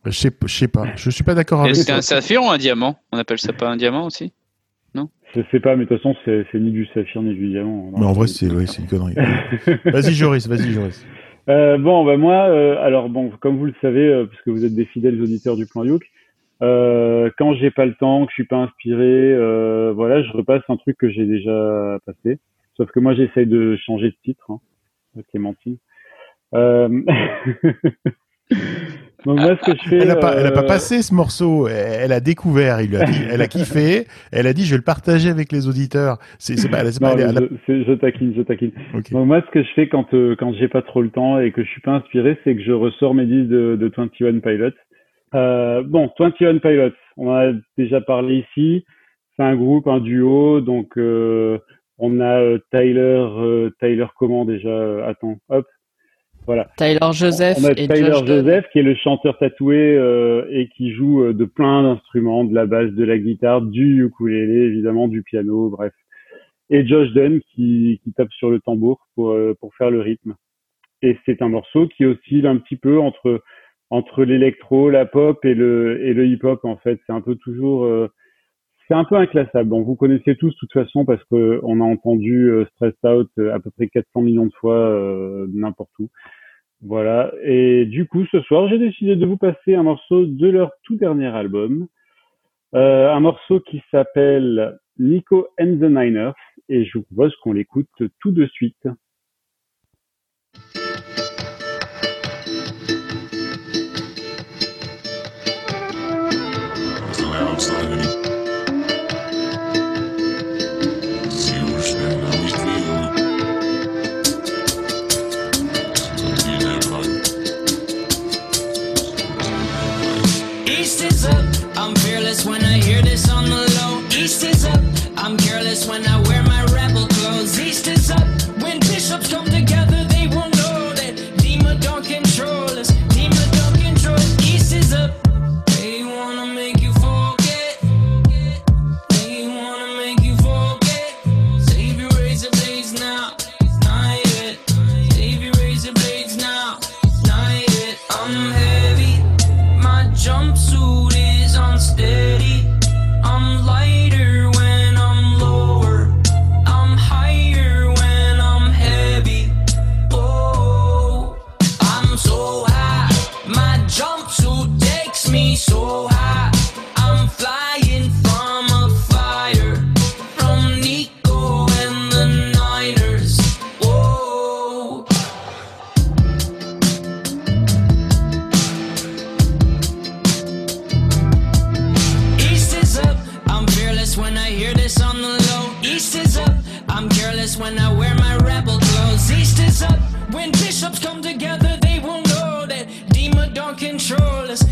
Je sais, je sais pas. Je suis pas d'accord avec c'est un saphir ou un diamant? On appelle ça pas un diamant aussi? Je sais pas, mais de toute façon, c'est ni du saphir ni du diamant. Mais en vrai, c'est ouais, c'est une connerie. vas-y, Joris, vas-y, Joris. Euh, bon, bah moi, euh, alors bon, comme vous le savez, euh, puisque vous êtes des fidèles auditeurs du Plan Youk, euh, quand j'ai pas le temps, que je suis pas inspiré, euh, voilà, je repasse un truc que j'ai déjà passé. Sauf que moi, j'essaye de changer de titre, hein, Clémentine. Euh... Donc moi, ce que je fais, Elle a pas, a pas euh, passé ce morceau. Elle, a découvert. Il lui a dit, elle a kiffé. Elle a dit, je vais le partager avec les auditeurs. C'est, pas, pas- elle a- je, taquine, je taquine. Ok. Donc moi, ce que je fais quand euh, quand j'ai pas trop le temps et que je suis pas inspiré, c'est que je ressors mes disques de, de 21 Pilots. Euh, bon, 21 Pilots, on en a déjà parlé ici. C'est un groupe, un duo. Donc euh, on a euh, Tyler, euh, Tyler comment déjà? Euh, Attends, hop, voilà. Tyler Joseph On a et Tyler Josh Dodd. Joseph qui est le chanteur tatoué euh, et qui joue euh, de plein d'instruments, de la basse, de la guitare, du ukulélé, évidemment, du piano, bref. Et Josh Dunn qui, qui tape sur le tambour pour, euh, pour faire le rythme. Et c'est un morceau qui oscille un petit peu entre entre l'électro, la pop et le et le hip-hop en fait. C'est un peu toujours euh, c'est un peu inclassable. Vous connaissez tous de toute façon parce que on a entendu euh, Stressed Out euh, à peu près 400 millions de fois euh, n'importe où. Voilà. Et du coup, ce soir, j'ai décidé de vous passer un morceau de leur tout dernier album. Euh, un morceau qui s'appelle Nico and the Niners. Et je vous propose qu'on l'écoute tout de suite. When I up, when bishops come together, they won't know that Dima don't control us.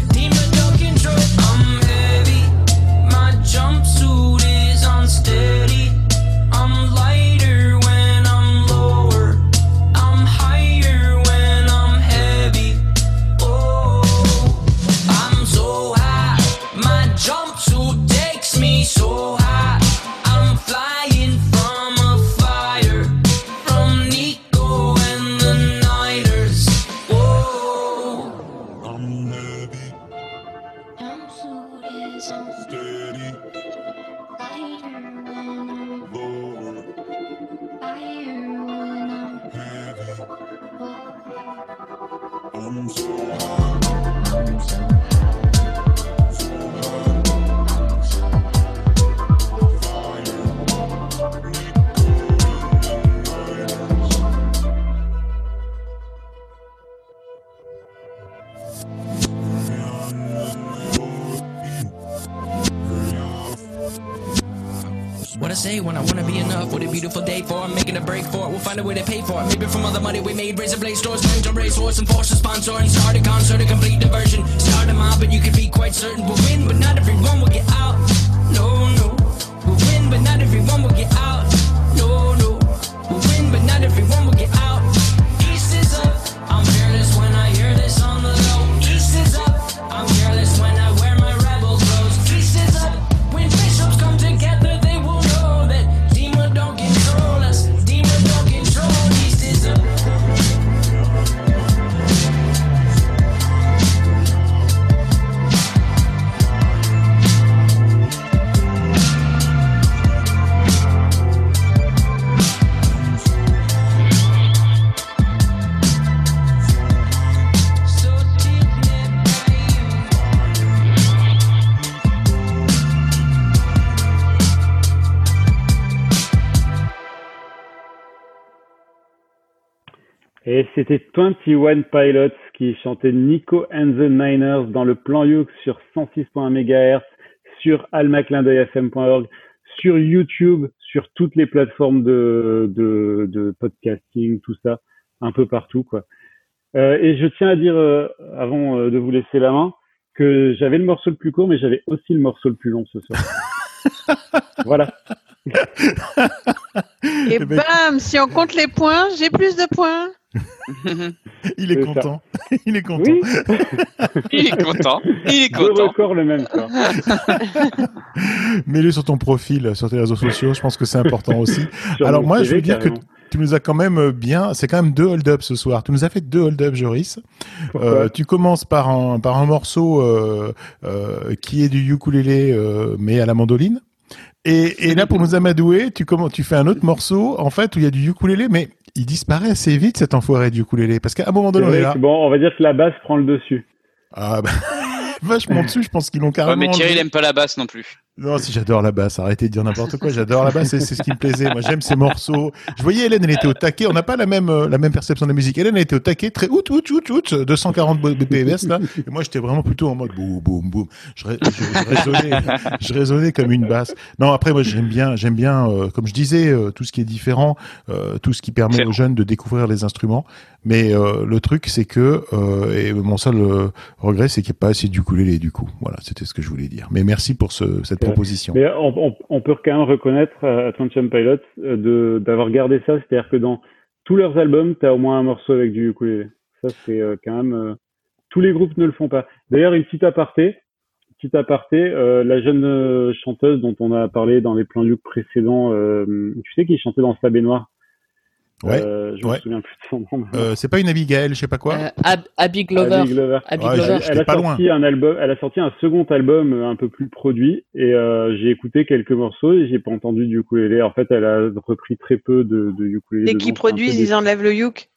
What I say when I wanna be enough, what a beautiful day for. I'm making a break for it. We'll find a way to pay for it. Maybe from all the money we made, razor blade stores, mentor race horse, and force a sponsor and start a concert, a complete diversion. Start a mob, and you can be quite certain we'll win, but not everyone will get out. No, no, we'll win, but not everyone will get out. No, no, we'll win, but not everyone will Et c'était 21 Pilots qui chantait Nico and the Niners dans le plan Youk sur 106.1 MHz, sur almaclindeuilfm.org, sur YouTube, sur toutes les plateformes de, de, de podcasting, tout ça, un peu partout, quoi. Euh, et je tiens à dire, euh, avant euh, de vous laisser la main, que j'avais le morceau le plus court, mais j'avais aussi le morceau le plus long ce soir. voilà. Et bam, si on compte les points, j'ai plus de points. Il est C'est content. Il est content. Oui. Il est content. Il est Deux content. records le même. Mets-le sur ton profil, sur tes réseaux sociaux. Je pense que c'est important aussi. Sur Alors moi, je veux dire que tu nous as quand même bien. C'est quand même deux hold-up ce soir. Tu nous as fait deux hold-up, Joris. Euh, tu commences par un par un morceau euh, euh, qui est du ukulélé, euh, mais à la mandoline. Et, et là, pour nous amadouer, tu comment tu fais un autre morceau en fait où il y a du ukulélé, mais il disparaît assez vite cet enfoiré du ukulélé parce qu'à un moment donné, on est là. bon, on va dire que la basse prend le dessus. Ah bah, vachement dessus. Je pense qu'ils l'ont Ouais, carrément. mais Thierry, il aime pas la basse non plus. Non, si j'adore la basse, arrêtez de dire n'importe quoi. J'adore la basse, c'est ce qui me plaisait. Moi, j'aime ces morceaux. Je voyais Hélène, elle était au taquet. On n'a pas la même euh, la même perception de la musique. Hélène elle était au taquet, très out out out out, 240 BPS là. Et moi, j'étais vraiment plutôt en mode boum boum boum. Je, je, je résonnais, je résonnais comme une basse. Non, après moi, j'aime bien, j'aime bien, euh, comme je disais, euh, tout ce qui est différent, euh, tout ce qui permet aux jeunes de découvrir les instruments. Mais euh, le truc, c'est que euh, et mon seul euh, regret, c'est qu'il n'y a pas assez d'ukulélé du coup. Voilà, c'était ce que je voulais dire. Mais merci pour ce, cette proposition. Mais on, on- on peut quand même reconnaître à Attention Pilot de d'avoir gardé ça, c'est-à-dire que dans tous leurs albums, tu as au moins un morceau avec du ukulélé. Ça, c'est quand même... tous les groupes ne le font pas. D'ailleurs, une petite aparté, petite aparté, la jeune chanteuse dont on a parlé dans les plans Luke précédents, tu sais qui chantait dans sa baignoire Ouais. Euh, je ouais. me souviens plus de son nom. Euh, c'est pas une Abigail, je sais pas quoi. Euh, Ab- Abby Glover. Abby Glover. Abby Ouais, Glover. j'étais Elle a pas sorti un album, elle a sorti un second album un peu plus produit et euh, j'ai écouté quelques morceaux et j'ai pas entendu du ukulélé. En fait, elle a repris très peu de, de ukulélé. Dès qu'ils produisent, ils enlèvent le yuk.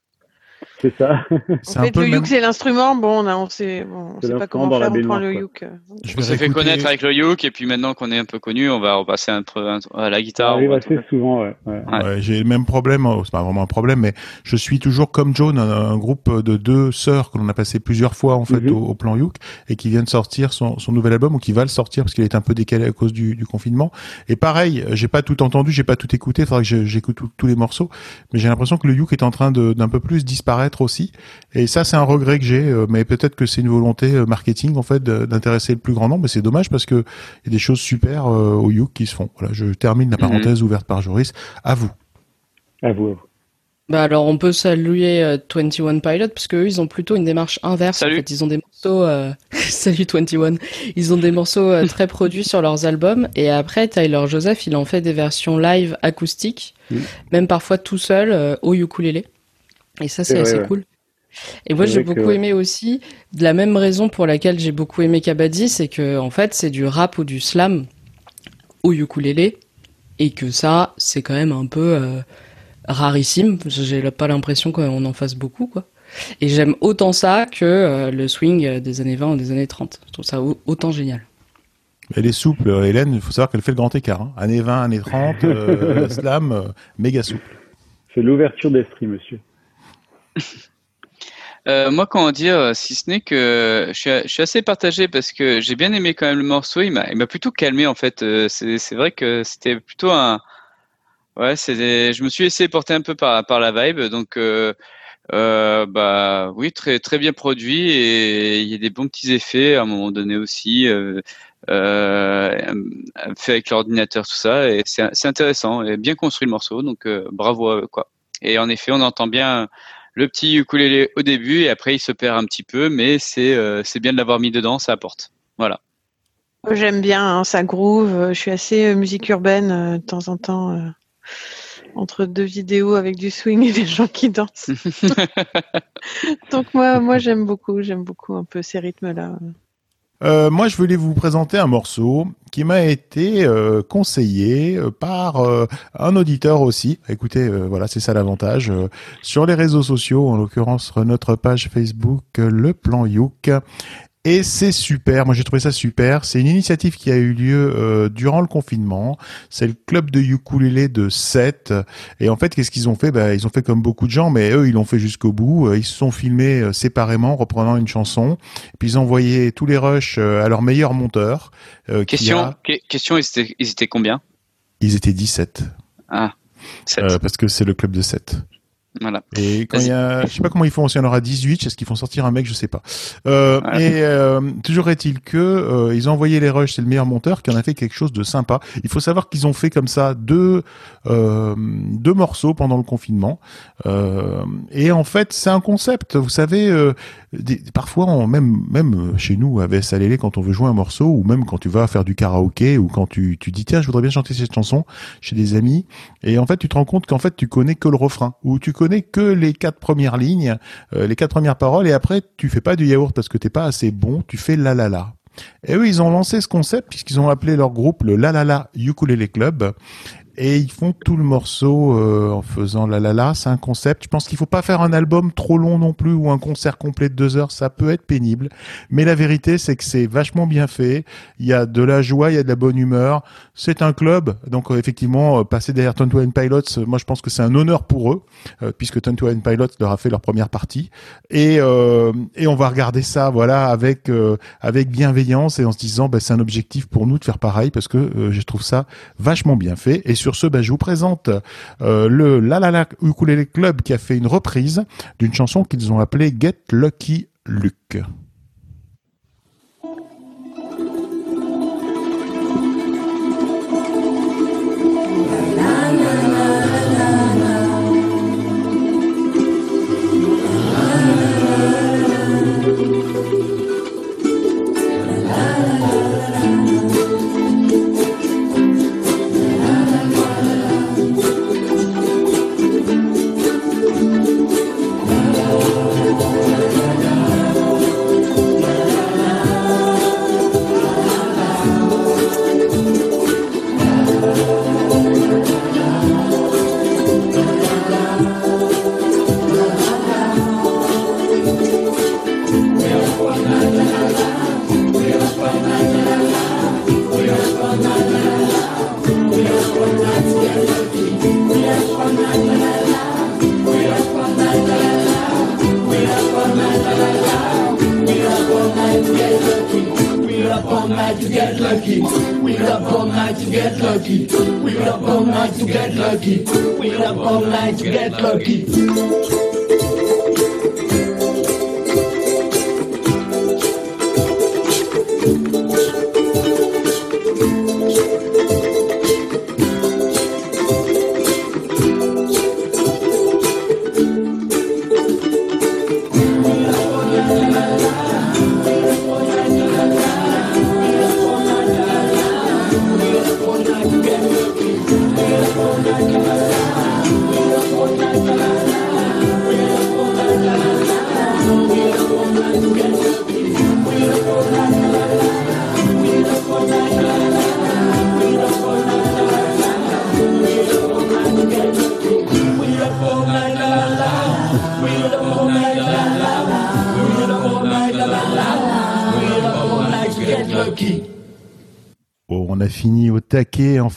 C'est ça. C'est En un fait, le même- c'est l'instrument. Bon, on a, on sait, bon, on C'est sait pas comment dans la faire, on prend le yuk. Je On s'est fait connaître avec le Youk et puis maintenant qu'on est un peu connu, on va repasser un peu un- à la guitare. arrive ou un assez souvent, ouais. ouais. Ouais. Ouais, j'ai le même problème, oh, c'est pas vraiment un problème, mais je suis toujours comme Joan, un, un groupe de deux sœurs que l'on a passé plusieurs fois en fait Mhm. au, au plan Youk et qui vient de sortir son, son nouvel album ou qui va le sortir parce qu'il est un peu décalé à cause du, du confinement. Et pareil, j'ai pas tout entendu, j'ai pas tout écouté, il faudra que j'écoute tous les morceaux, mais j'ai l'impression que le Youk est en train d'un peu plus disparaître aussi. Et ça, c'est un regret que j'ai, euh, mais peut-être que c'est une volonté euh, marketing en fait d'intéresser le plus grand nombre. Mais c'est dommage parce que il y a des choses super euh, au Youk qui se font. Voilà, je termine la Mhm. parenthèse ouverte par Joris. À vous. À vous, à vous. Bah alors on peut saluer euh, 21 Pilot parce que eux ils ont plutôt une démarche inverse. Salut. En fait, ils ont des morceaux. euh, Salut 21. Ils ont des morceaux euh, très produits sur leurs albums et après Tyler Joseph il en fait des versions live acoustiques, Mm. même parfois tout seul euh, au ukulélé. Et ça c'est assez ouais. cool. Et moi j'ai que, beaucoup ouais. aimé aussi de la même raison pour laquelle j'ai beaucoup aimé Kabaddi, c'est que en fait c'est du rap ou du slam au ukulélé et que ça c'est quand même un peu euh, rarissime. J'ai pas l'impression qu'on en fasse beaucoup, quoi. Et j'aime autant ça que euh, le swing des années 20 ou des années 30. Je trouve ça au- autant génial. Elle est souple, euh, Hélène. Il faut savoir qu'elle fait le grand écart. Hein. Années 20, années 30, euh, la slam, euh, méga souple. C'est l'ouverture d'esprit, monsieur. Euh, moi, comment dire, si ce n'est que je suis, assez partagé parce que j'ai bien aimé quand même le morceau. Il m'a, plutôt calmé en fait. Euh, C'est, vrai que c'était plutôt un, ouais, je me suis laissé porter un peu par la vibe. Donc, euh, euh, bah oui, très très bien produit et il y a des bons petits effets à un moment donné aussi. Euh, euh, fait avec l'ordinateur, tout ça, et c'est intéressant et bien construit le morceau, donc euh, bravo quoi. Et en effet, on entend bien le petit ukulélé au début et après il se perd un petit peu, mais c'est euh, bien de l'avoir mis dedans, ça apporte. Voilà. J'aime bien, hein, ça groove. euh, Je suis assez euh, musique urbaine euh, de temps en temps, euh, entre deux vidéos avec du swing et des gens qui dansent. Donc moi, moi j'aime beaucoup, j'aime beaucoup un peu ces rythmes-là. Euh, moi, je voulais vous présenter un morceau qui m'a été euh, conseillé euh, par euh, un auditeur aussi. Écoutez, euh, voilà, c'est ça l'avantage. Sur les réseaux sociaux, en l'occurrence notre page Facebook, Le Plan Youk. Et c'est super, moi j'ai trouvé ça super. C'est une initiative qui a eu lieu euh, durant le confinement. C'est le club de ukulélé de 7. Et en fait, qu'est-ce qu'ils ont fait? Bah, Ils ont fait comme beaucoup de gens, mais eux, ils l'ont fait jusqu'au bout. Euh, Ils se sont filmés euh, séparément, reprenant une chanson. Puis ils ont envoyé tous les rushs euh, à leur meilleur monteur. Question, a- que- question, ils étaient, ils étaient combien? Ils étaient 17. Ah, Euh, parce que c'est le club de 7. Voilà. Et quand il y a, je sais pas comment ils font, s'il y en aura 18, est-ce qu'ils font sortir un mec, je sais pas. Euh, Voilà. Et euh, toujours est-il que euh, ils ont envoyé les rushs, c'est le meilleur monteur qui en a fait quelque chose de sympa. Il faut savoir qu'ils ont fait comme ça deux euh, deux morceaux pendant le confinement. Et en fait, c'est un concept. Vous savez, des- parfois, on, même même chez nous à Salélé, quand on veut jouer un morceau, ou même quand tu vas faire du karaoké, ou quand tu tu dis tiens, je voudrais bien chanter cette chanson chez des amis, et en fait, tu te rends compte qu'en fait, tu connais que le refrain, ou tu connais que les quatre premières lignes, euh, les quatre premières paroles, et après, tu fais pas du yaourt parce que t'es pas assez bon, tu fais la la la. Et eux, ils ont lancé ce concept puisqu'ils ont appelé leur groupe le La La La Ukulele Club. Et ils font tout le morceau euh, en faisant la la la. C'est un concept. Je pense qu'il faut pas faire un album trop long non plus ou un concert complet de deux heures. Ça peut être pénible. Mais la vérité, c'est que c'est vachement bien fait. Il y a de la joie, il y a de la bonne humeur. C'est un club. Donc, euh, effectivement, euh, passer derrière Twenty Pilots, euh, moi, je pense que c'est un honneur pour eux, puisque Twenty Pilots leur a fait leur première partie. Et, et on va regarder ça, voilà, avec, avec bienveillance et en se disant, bah, c'est un objectif pour nous de faire pareil parce que je trouve ça vachement bien fait. Et ce, bah, je vous présente euh, le La La La Ukulele Club qui a fait une reprise d'une chanson qu'ils ont appelée Get Lucky Luke. Night to get lucky. We're up all night to get lucky. We're up all night to get lucky. We're up all night to get lucky.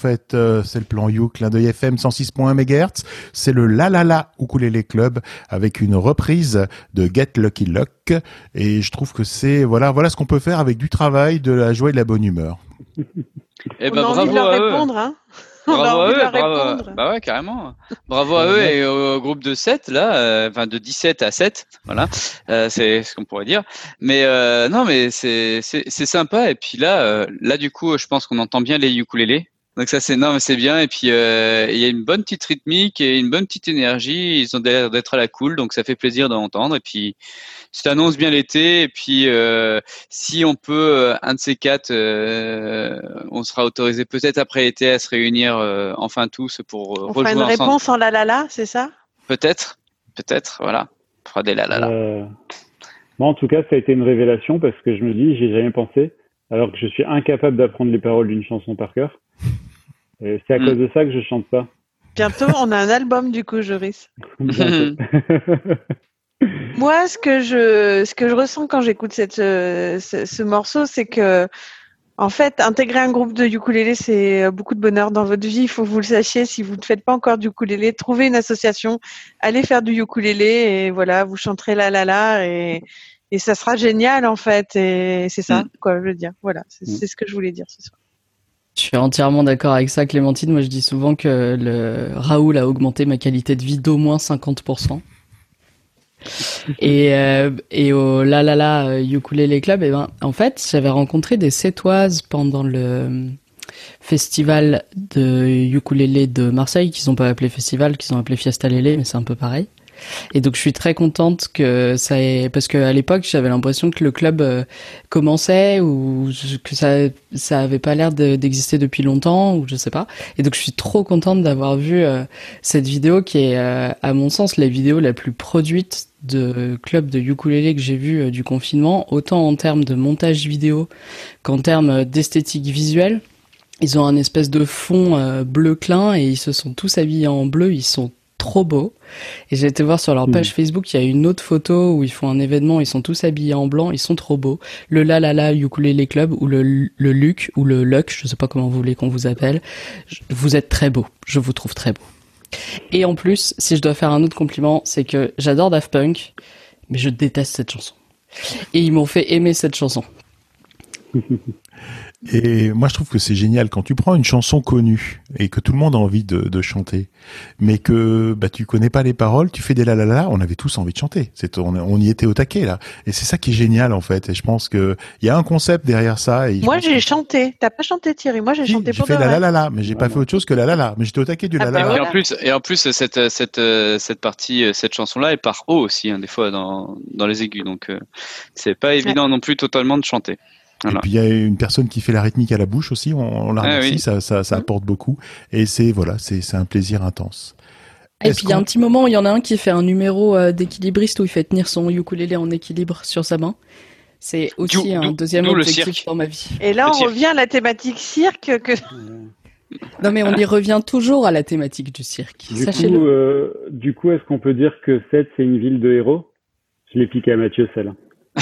Fait, euh, c'est le plan You, clin d'œil FM 106.1 MHz. C'est le La La La Ukulele Club avec une reprise de Get Lucky Luck. Et je trouve que c'est, voilà, voilà ce qu'on peut faire avec du travail, de la joie et de la bonne humeur. Eh On ben, a envie de bravo leur à eux. répondre, hein On a Bravo à envie de eux, leur bravo. répondre. Bah ouais, carrément. Bravo à eux et au groupe de 7, là, euh, enfin de 17 à 7, voilà, euh, c'est ce qu'on pourrait dire. Mais euh, non, mais c'est sympa. Et puis là, euh, là du coup, je pense qu'on entend bien les ukulélés. Donc ça c'est non mais c'est bien. Et puis euh, il y a une bonne petite rythmique et une bonne petite énergie. Ils ont l'air d'être à la cool donc ça fait plaisir d'entendre et puis ça annonce bien l'été. Et puis euh, si on peut euh, un de ces quatre euh, on sera autorisé peut-être après l'été à se réunir euh, enfin tous pour euh, On fera une ensemble. réponse en la la la, c'est ça? Peut-être. Peut-être voilà. On fera des la la la Euh, moi, en tout cas, ça a été une révélation parce que je me dis, j'y ai jamais pensé, alors que je suis incapable d'apprendre les paroles d'une chanson par cœur. Et c'est à Mm. cause de ça que je chante pas. Bientôt, on a un album du coup, Joris. Bientôt. Moi, ce que je, ce que je ressens quand j'écoute cette, euh, ce, ce morceau, c'est que, en fait, intégrer un groupe de ukulélé, c'est beaucoup de bonheur dans votre vie. Il faut que vous le sachiez. Si vous ne faites pas encore du ukulélé, trouvez une association, allez faire du ukulélé et voilà, vous chanterez la la la et, et ça sera génial en fait. Et c'est ça, quoi, je veux dire. Voilà, c'est c'est ce que je voulais dire ce soir. Je suis entièrement d'accord avec ça, Clémentine. Moi, je dis souvent que le Raoul a augmenté ma qualité de vie d'au moins 50%. Et, euh, et au La La La euh, Ukulele Club, eh ben, en fait, j'avais rencontré des Sétoises pendant le festival de ukulélé de Marseille, qu'ils ont pas appelé festival, qu'ils ont appelé Fiesta Lele, mais c'est un peu pareil. Et donc je suis très contente que ça ait parce que à l'époque j'avais l'impression que le club euh, commençait ou que ça ça avait pas l'air de- d'exister depuis longtemps ou je sais pas. Et donc je suis trop contente d'avoir vu euh, cette vidéo qui est euh, à mon sens la vidéo la plus produite de club de ukulélé que j'ai vu du confinement, autant en termes de montage vidéo qu'en termes d'esthétique visuelle. Ils ont un espèce de fond bleu clin et ils se sont tous habillés en bleu, ils sont trop beaux. Et j'ai été voir sur leur page Facebook, il y a une autre photo où ils font un événement, ils sont tous habillés en blanc, ils sont trop beaux. Le La La La Ukulele Club ou le, le Luc ou le Luck, je sais pas comment vous voulez qu'on vous appelle. Vous êtes très beaux, je vous trouve très beaux. Et en plus, si je dois faire un autre compliment, c'est que j'adore Daft Punk, mais je déteste cette chanson. Et ils m'ont fait aimer cette chanson. Et moi, je trouve que c'est génial quand tu prends une chanson connue et que tout le monde a envie de, de chanter, mais que bah tu connais pas les paroles, tu fais des la la la. On avait tous envie de chanter. C'est on, on y était au taquet là. Et c'est ça qui est génial en fait. Et je pense que il y a un concept derrière ça. Et Moi, j'ai chanté. T'as pas chanté Thierry Moi, j'ai chanté J'ai pour fait la la la la, mais j'ai pas fait autre chose que la la la. Mais j'étais au taquet du la Ah la bah la. Et en plus, et en plus cette cette cette partie, cette chanson-là, elle part haut aussi, hein, des fois dans dans les aigus, donc euh, c'est pas évident non plus totalement de chanter. Et puis il y a une personne qui fait la rythmique à la bouche aussi. On, on la Ah remercie. oui. Ça, ça, Mmh. ça apporte beaucoup. Et c'est voilà, c'est un plaisir intense. Et puis il y a un petit moment où il y en a un qui fait un numéro euh, d'équilibriste où il fait tenir son ukulélé en équilibre sur sa main. C'est aussi un deuxième objectif dans ma vie. Et là, on revient à la thématique cirque. Que... Non mais on y revient toujours à la thématique du cirque. Du coup, euh, du coup, est-ce qu'on peut dire que Sète, c'est une ville de héros? Je l'ai piqué à Mathieu, celle-là.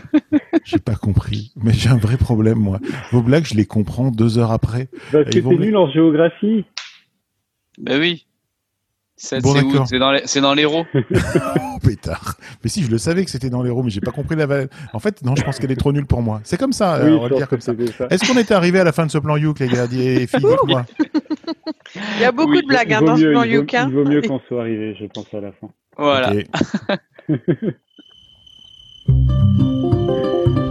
J'ai pas compris, mais j'ai un vrai problème moi. Vos blagues, je les comprends deux heures après. Parce que t'es nul en géographie. Ben oui. Bon, c'est. C'est dans l'héros. Oh pétard. Mais si, je le savais que c'était dans l'héros, mais j'ai pas compris la valeur. En fait, non, je pense qu'elle est trop nulle pour moi. C'est comme ça, euh, on va le dire comme ça. Est-ce qu'on était arrivé à la fin de ce plan Youk, les gars et filles, dites-moi? Il y a beaucoup Oui, de blagues hein, dans ce mieux, plan il vaut- Yuka. il vaut mieux qu'on soit arrivé, je pense, à la fin. Voilà. Et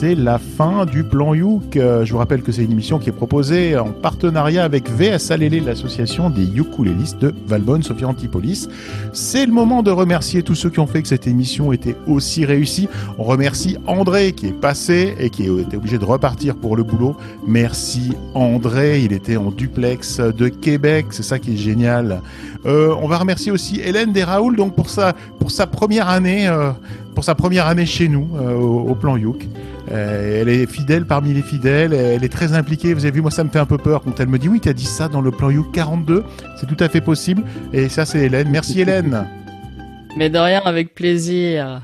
c'est la fin du plan Youk. Euh, Je vous rappelle que c'est une émission qui est proposée en partenariat avec VS Alélé, l'association des ukulélistes de Valbonne, Sophia Antipolis. C'est le moment de remercier tous ceux qui ont fait que cette émission était aussi réussie. On remercie André qui est passé et qui était obligé de repartir pour le boulot. Merci André, il était en duplex de Québec, c'est ça qui est génial. Euh, on va remercier aussi Hélène Desraoul donc pour sa pour sa première année euh, pour sa première année chez nous euh, au, au plan Youk. Euh, elle est fidèle parmi les fidèles, elle est très impliquée. Vous avez vu, moi ça me fait un peu peur quand elle me dit oui, tu as dit ça dans le plan Youk 42. C'est tout à fait possible. Et ça, c'est Hélène. Merci Hélène. Mais de rien, avec plaisir.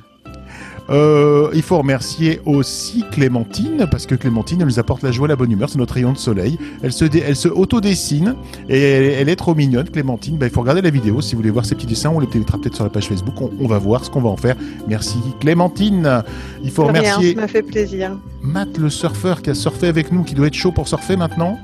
Euh, il faut remercier aussi Clémentine, parce que Clémentine, elle nous apporte la joie, la bonne humeur, c'est notre rayon de soleil. Elle se, dé- elle se auto-dessine et elle, elle est trop mignonne, Clémentine. Bah, il faut regarder la vidéo si vous voulez voir ses petits dessins. On les mettra peut-être sur la page Facebook. On, on va voir ce qu'on va en faire. Merci Clémentine. Il faut De rien, remercier ça m'a fait plaisir. Matt le surfeur qui a surfé avec nous, qui doit être chaud pour surfer maintenant.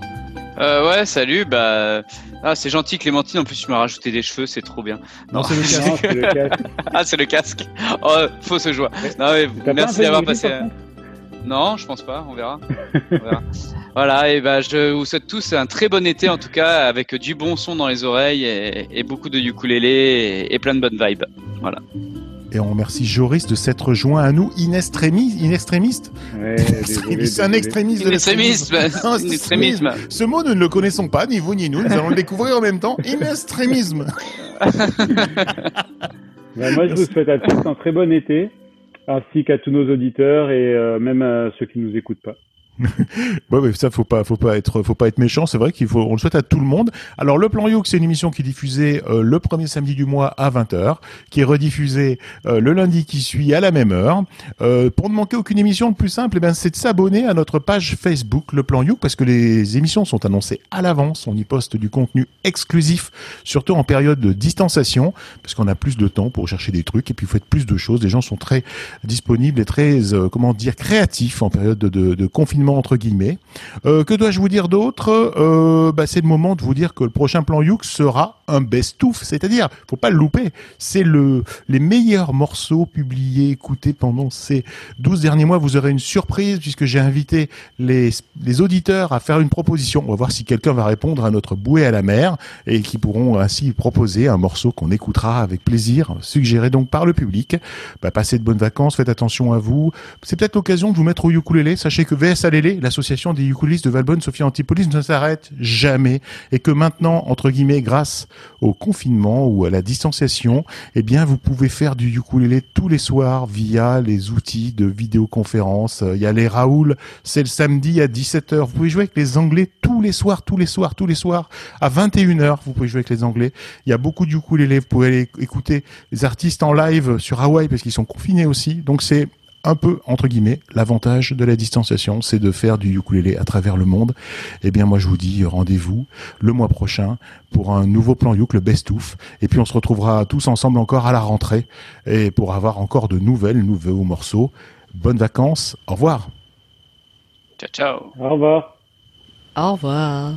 Euh, ouais, salut. Bah, ah, c'est gentil, Clémentine. En plus, tu m'as rajouté des cheveux, c'est trop bien. Non, c'est le casque. Non, c'est le casque. ah, c'est le casque. Oh, fausse joie. Non, mais merci d'avoir passé. contre Non, je pense pas. On verra. On verra. voilà. Et ben, je vous souhaite tous un très bon été en tout cas, avec du bon son dans les oreilles et, et beaucoup de ukulélé et, et plein de bonnes vibes. Voilà. Et on remercie Joris de s'être joint à nous in extremis, in extrémiste. Ouais, désolé, C'est un extrémiste de l'extrémisme. c'est- extremisme. Ce mot, nous ne le connaissons pas, ni vous ni nous. Nous allons le découvrir en même temps. In extrémisme. Bah, moi, je vous souhaite à tous un très bon été, ainsi qu'à tous nos auditeurs et euh, même à ceux qui nous écoutent pas. Ouais, ouais, ça faut pas, faut pas être, faut pas être méchant. C'est vrai qu'il faut, on le souhaite à tout le monde. Alors le plan Youk, c'est une émission qui est diffusée euh, le premier samedi du mois à 20h, qui est rediffusée euh, le lundi qui suit à la même heure. Euh, pour ne manquer aucune émission, le plus simple, eh ben, c'est de s'abonner à notre page Facebook, le plan Youk, parce que les émissions sont annoncées à l'avance. On y poste du contenu exclusif, surtout en période de distanciation, parce qu'on a plus de temps pour chercher des trucs et puis vous faites plus de choses. Les gens sont très disponibles et très, comment dire, créatifs en période de, de- de confinement entre guillemets. Euh, que dois-je vous dire d'autre? Euh, bah, C'est le moment de vous dire que le prochain plan Youk sera un best-of, c'est-à-dire, faut pas le louper, c'est le les meilleurs morceaux publiés, écoutés pendant ces 12 derniers mois. Vous aurez une surprise puisque j'ai invité les, les auditeurs à faire une proposition. On va voir si quelqu'un va répondre à notre bouée à la mer et qui pourront ainsi proposer un morceau qu'on écoutera avec plaisir, suggéré donc par le public. Bah, passez de bonnes vacances, faites attention à vous. C'est peut-être l'occasion de vous mettre au ukulélé. Sachez que VS L'association des ukulélistes de Valbonne, Sophie Antipolis, ne s'arrête jamais et que maintenant, entre guillemets, grâce au confinement ou à la distanciation, eh bien, vous pouvez faire du ukulélé tous les soirs via les outils de vidéoconférence. Euh, Il y a les Raoul, c'est le samedi à 17h. Vous pouvez jouer avec les Anglais tous les soirs, tous les soirs, tous les soirs. À 21h, vous pouvez jouer avec les Anglais. Il y a beaucoup de ukulélé. Vous pouvez aller écouter les artistes en live sur Hawaï parce qu'ils sont confinés aussi. Donc c'est un peu, entre guillemets, l'avantage de la distanciation, c'est de faire du ukulélé à travers le monde. Eh bien, moi, je vous dis rendez-vous le mois prochain pour un nouveau plan Youk, le Best Ouf. Et puis, on se retrouvera tous ensemble encore à la rentrée et pour avoir encore de nouvelles, nouveaux morceaux. Bonnes vacances. Au revoir. Ciao, ciao. Au revoir. Au revoir.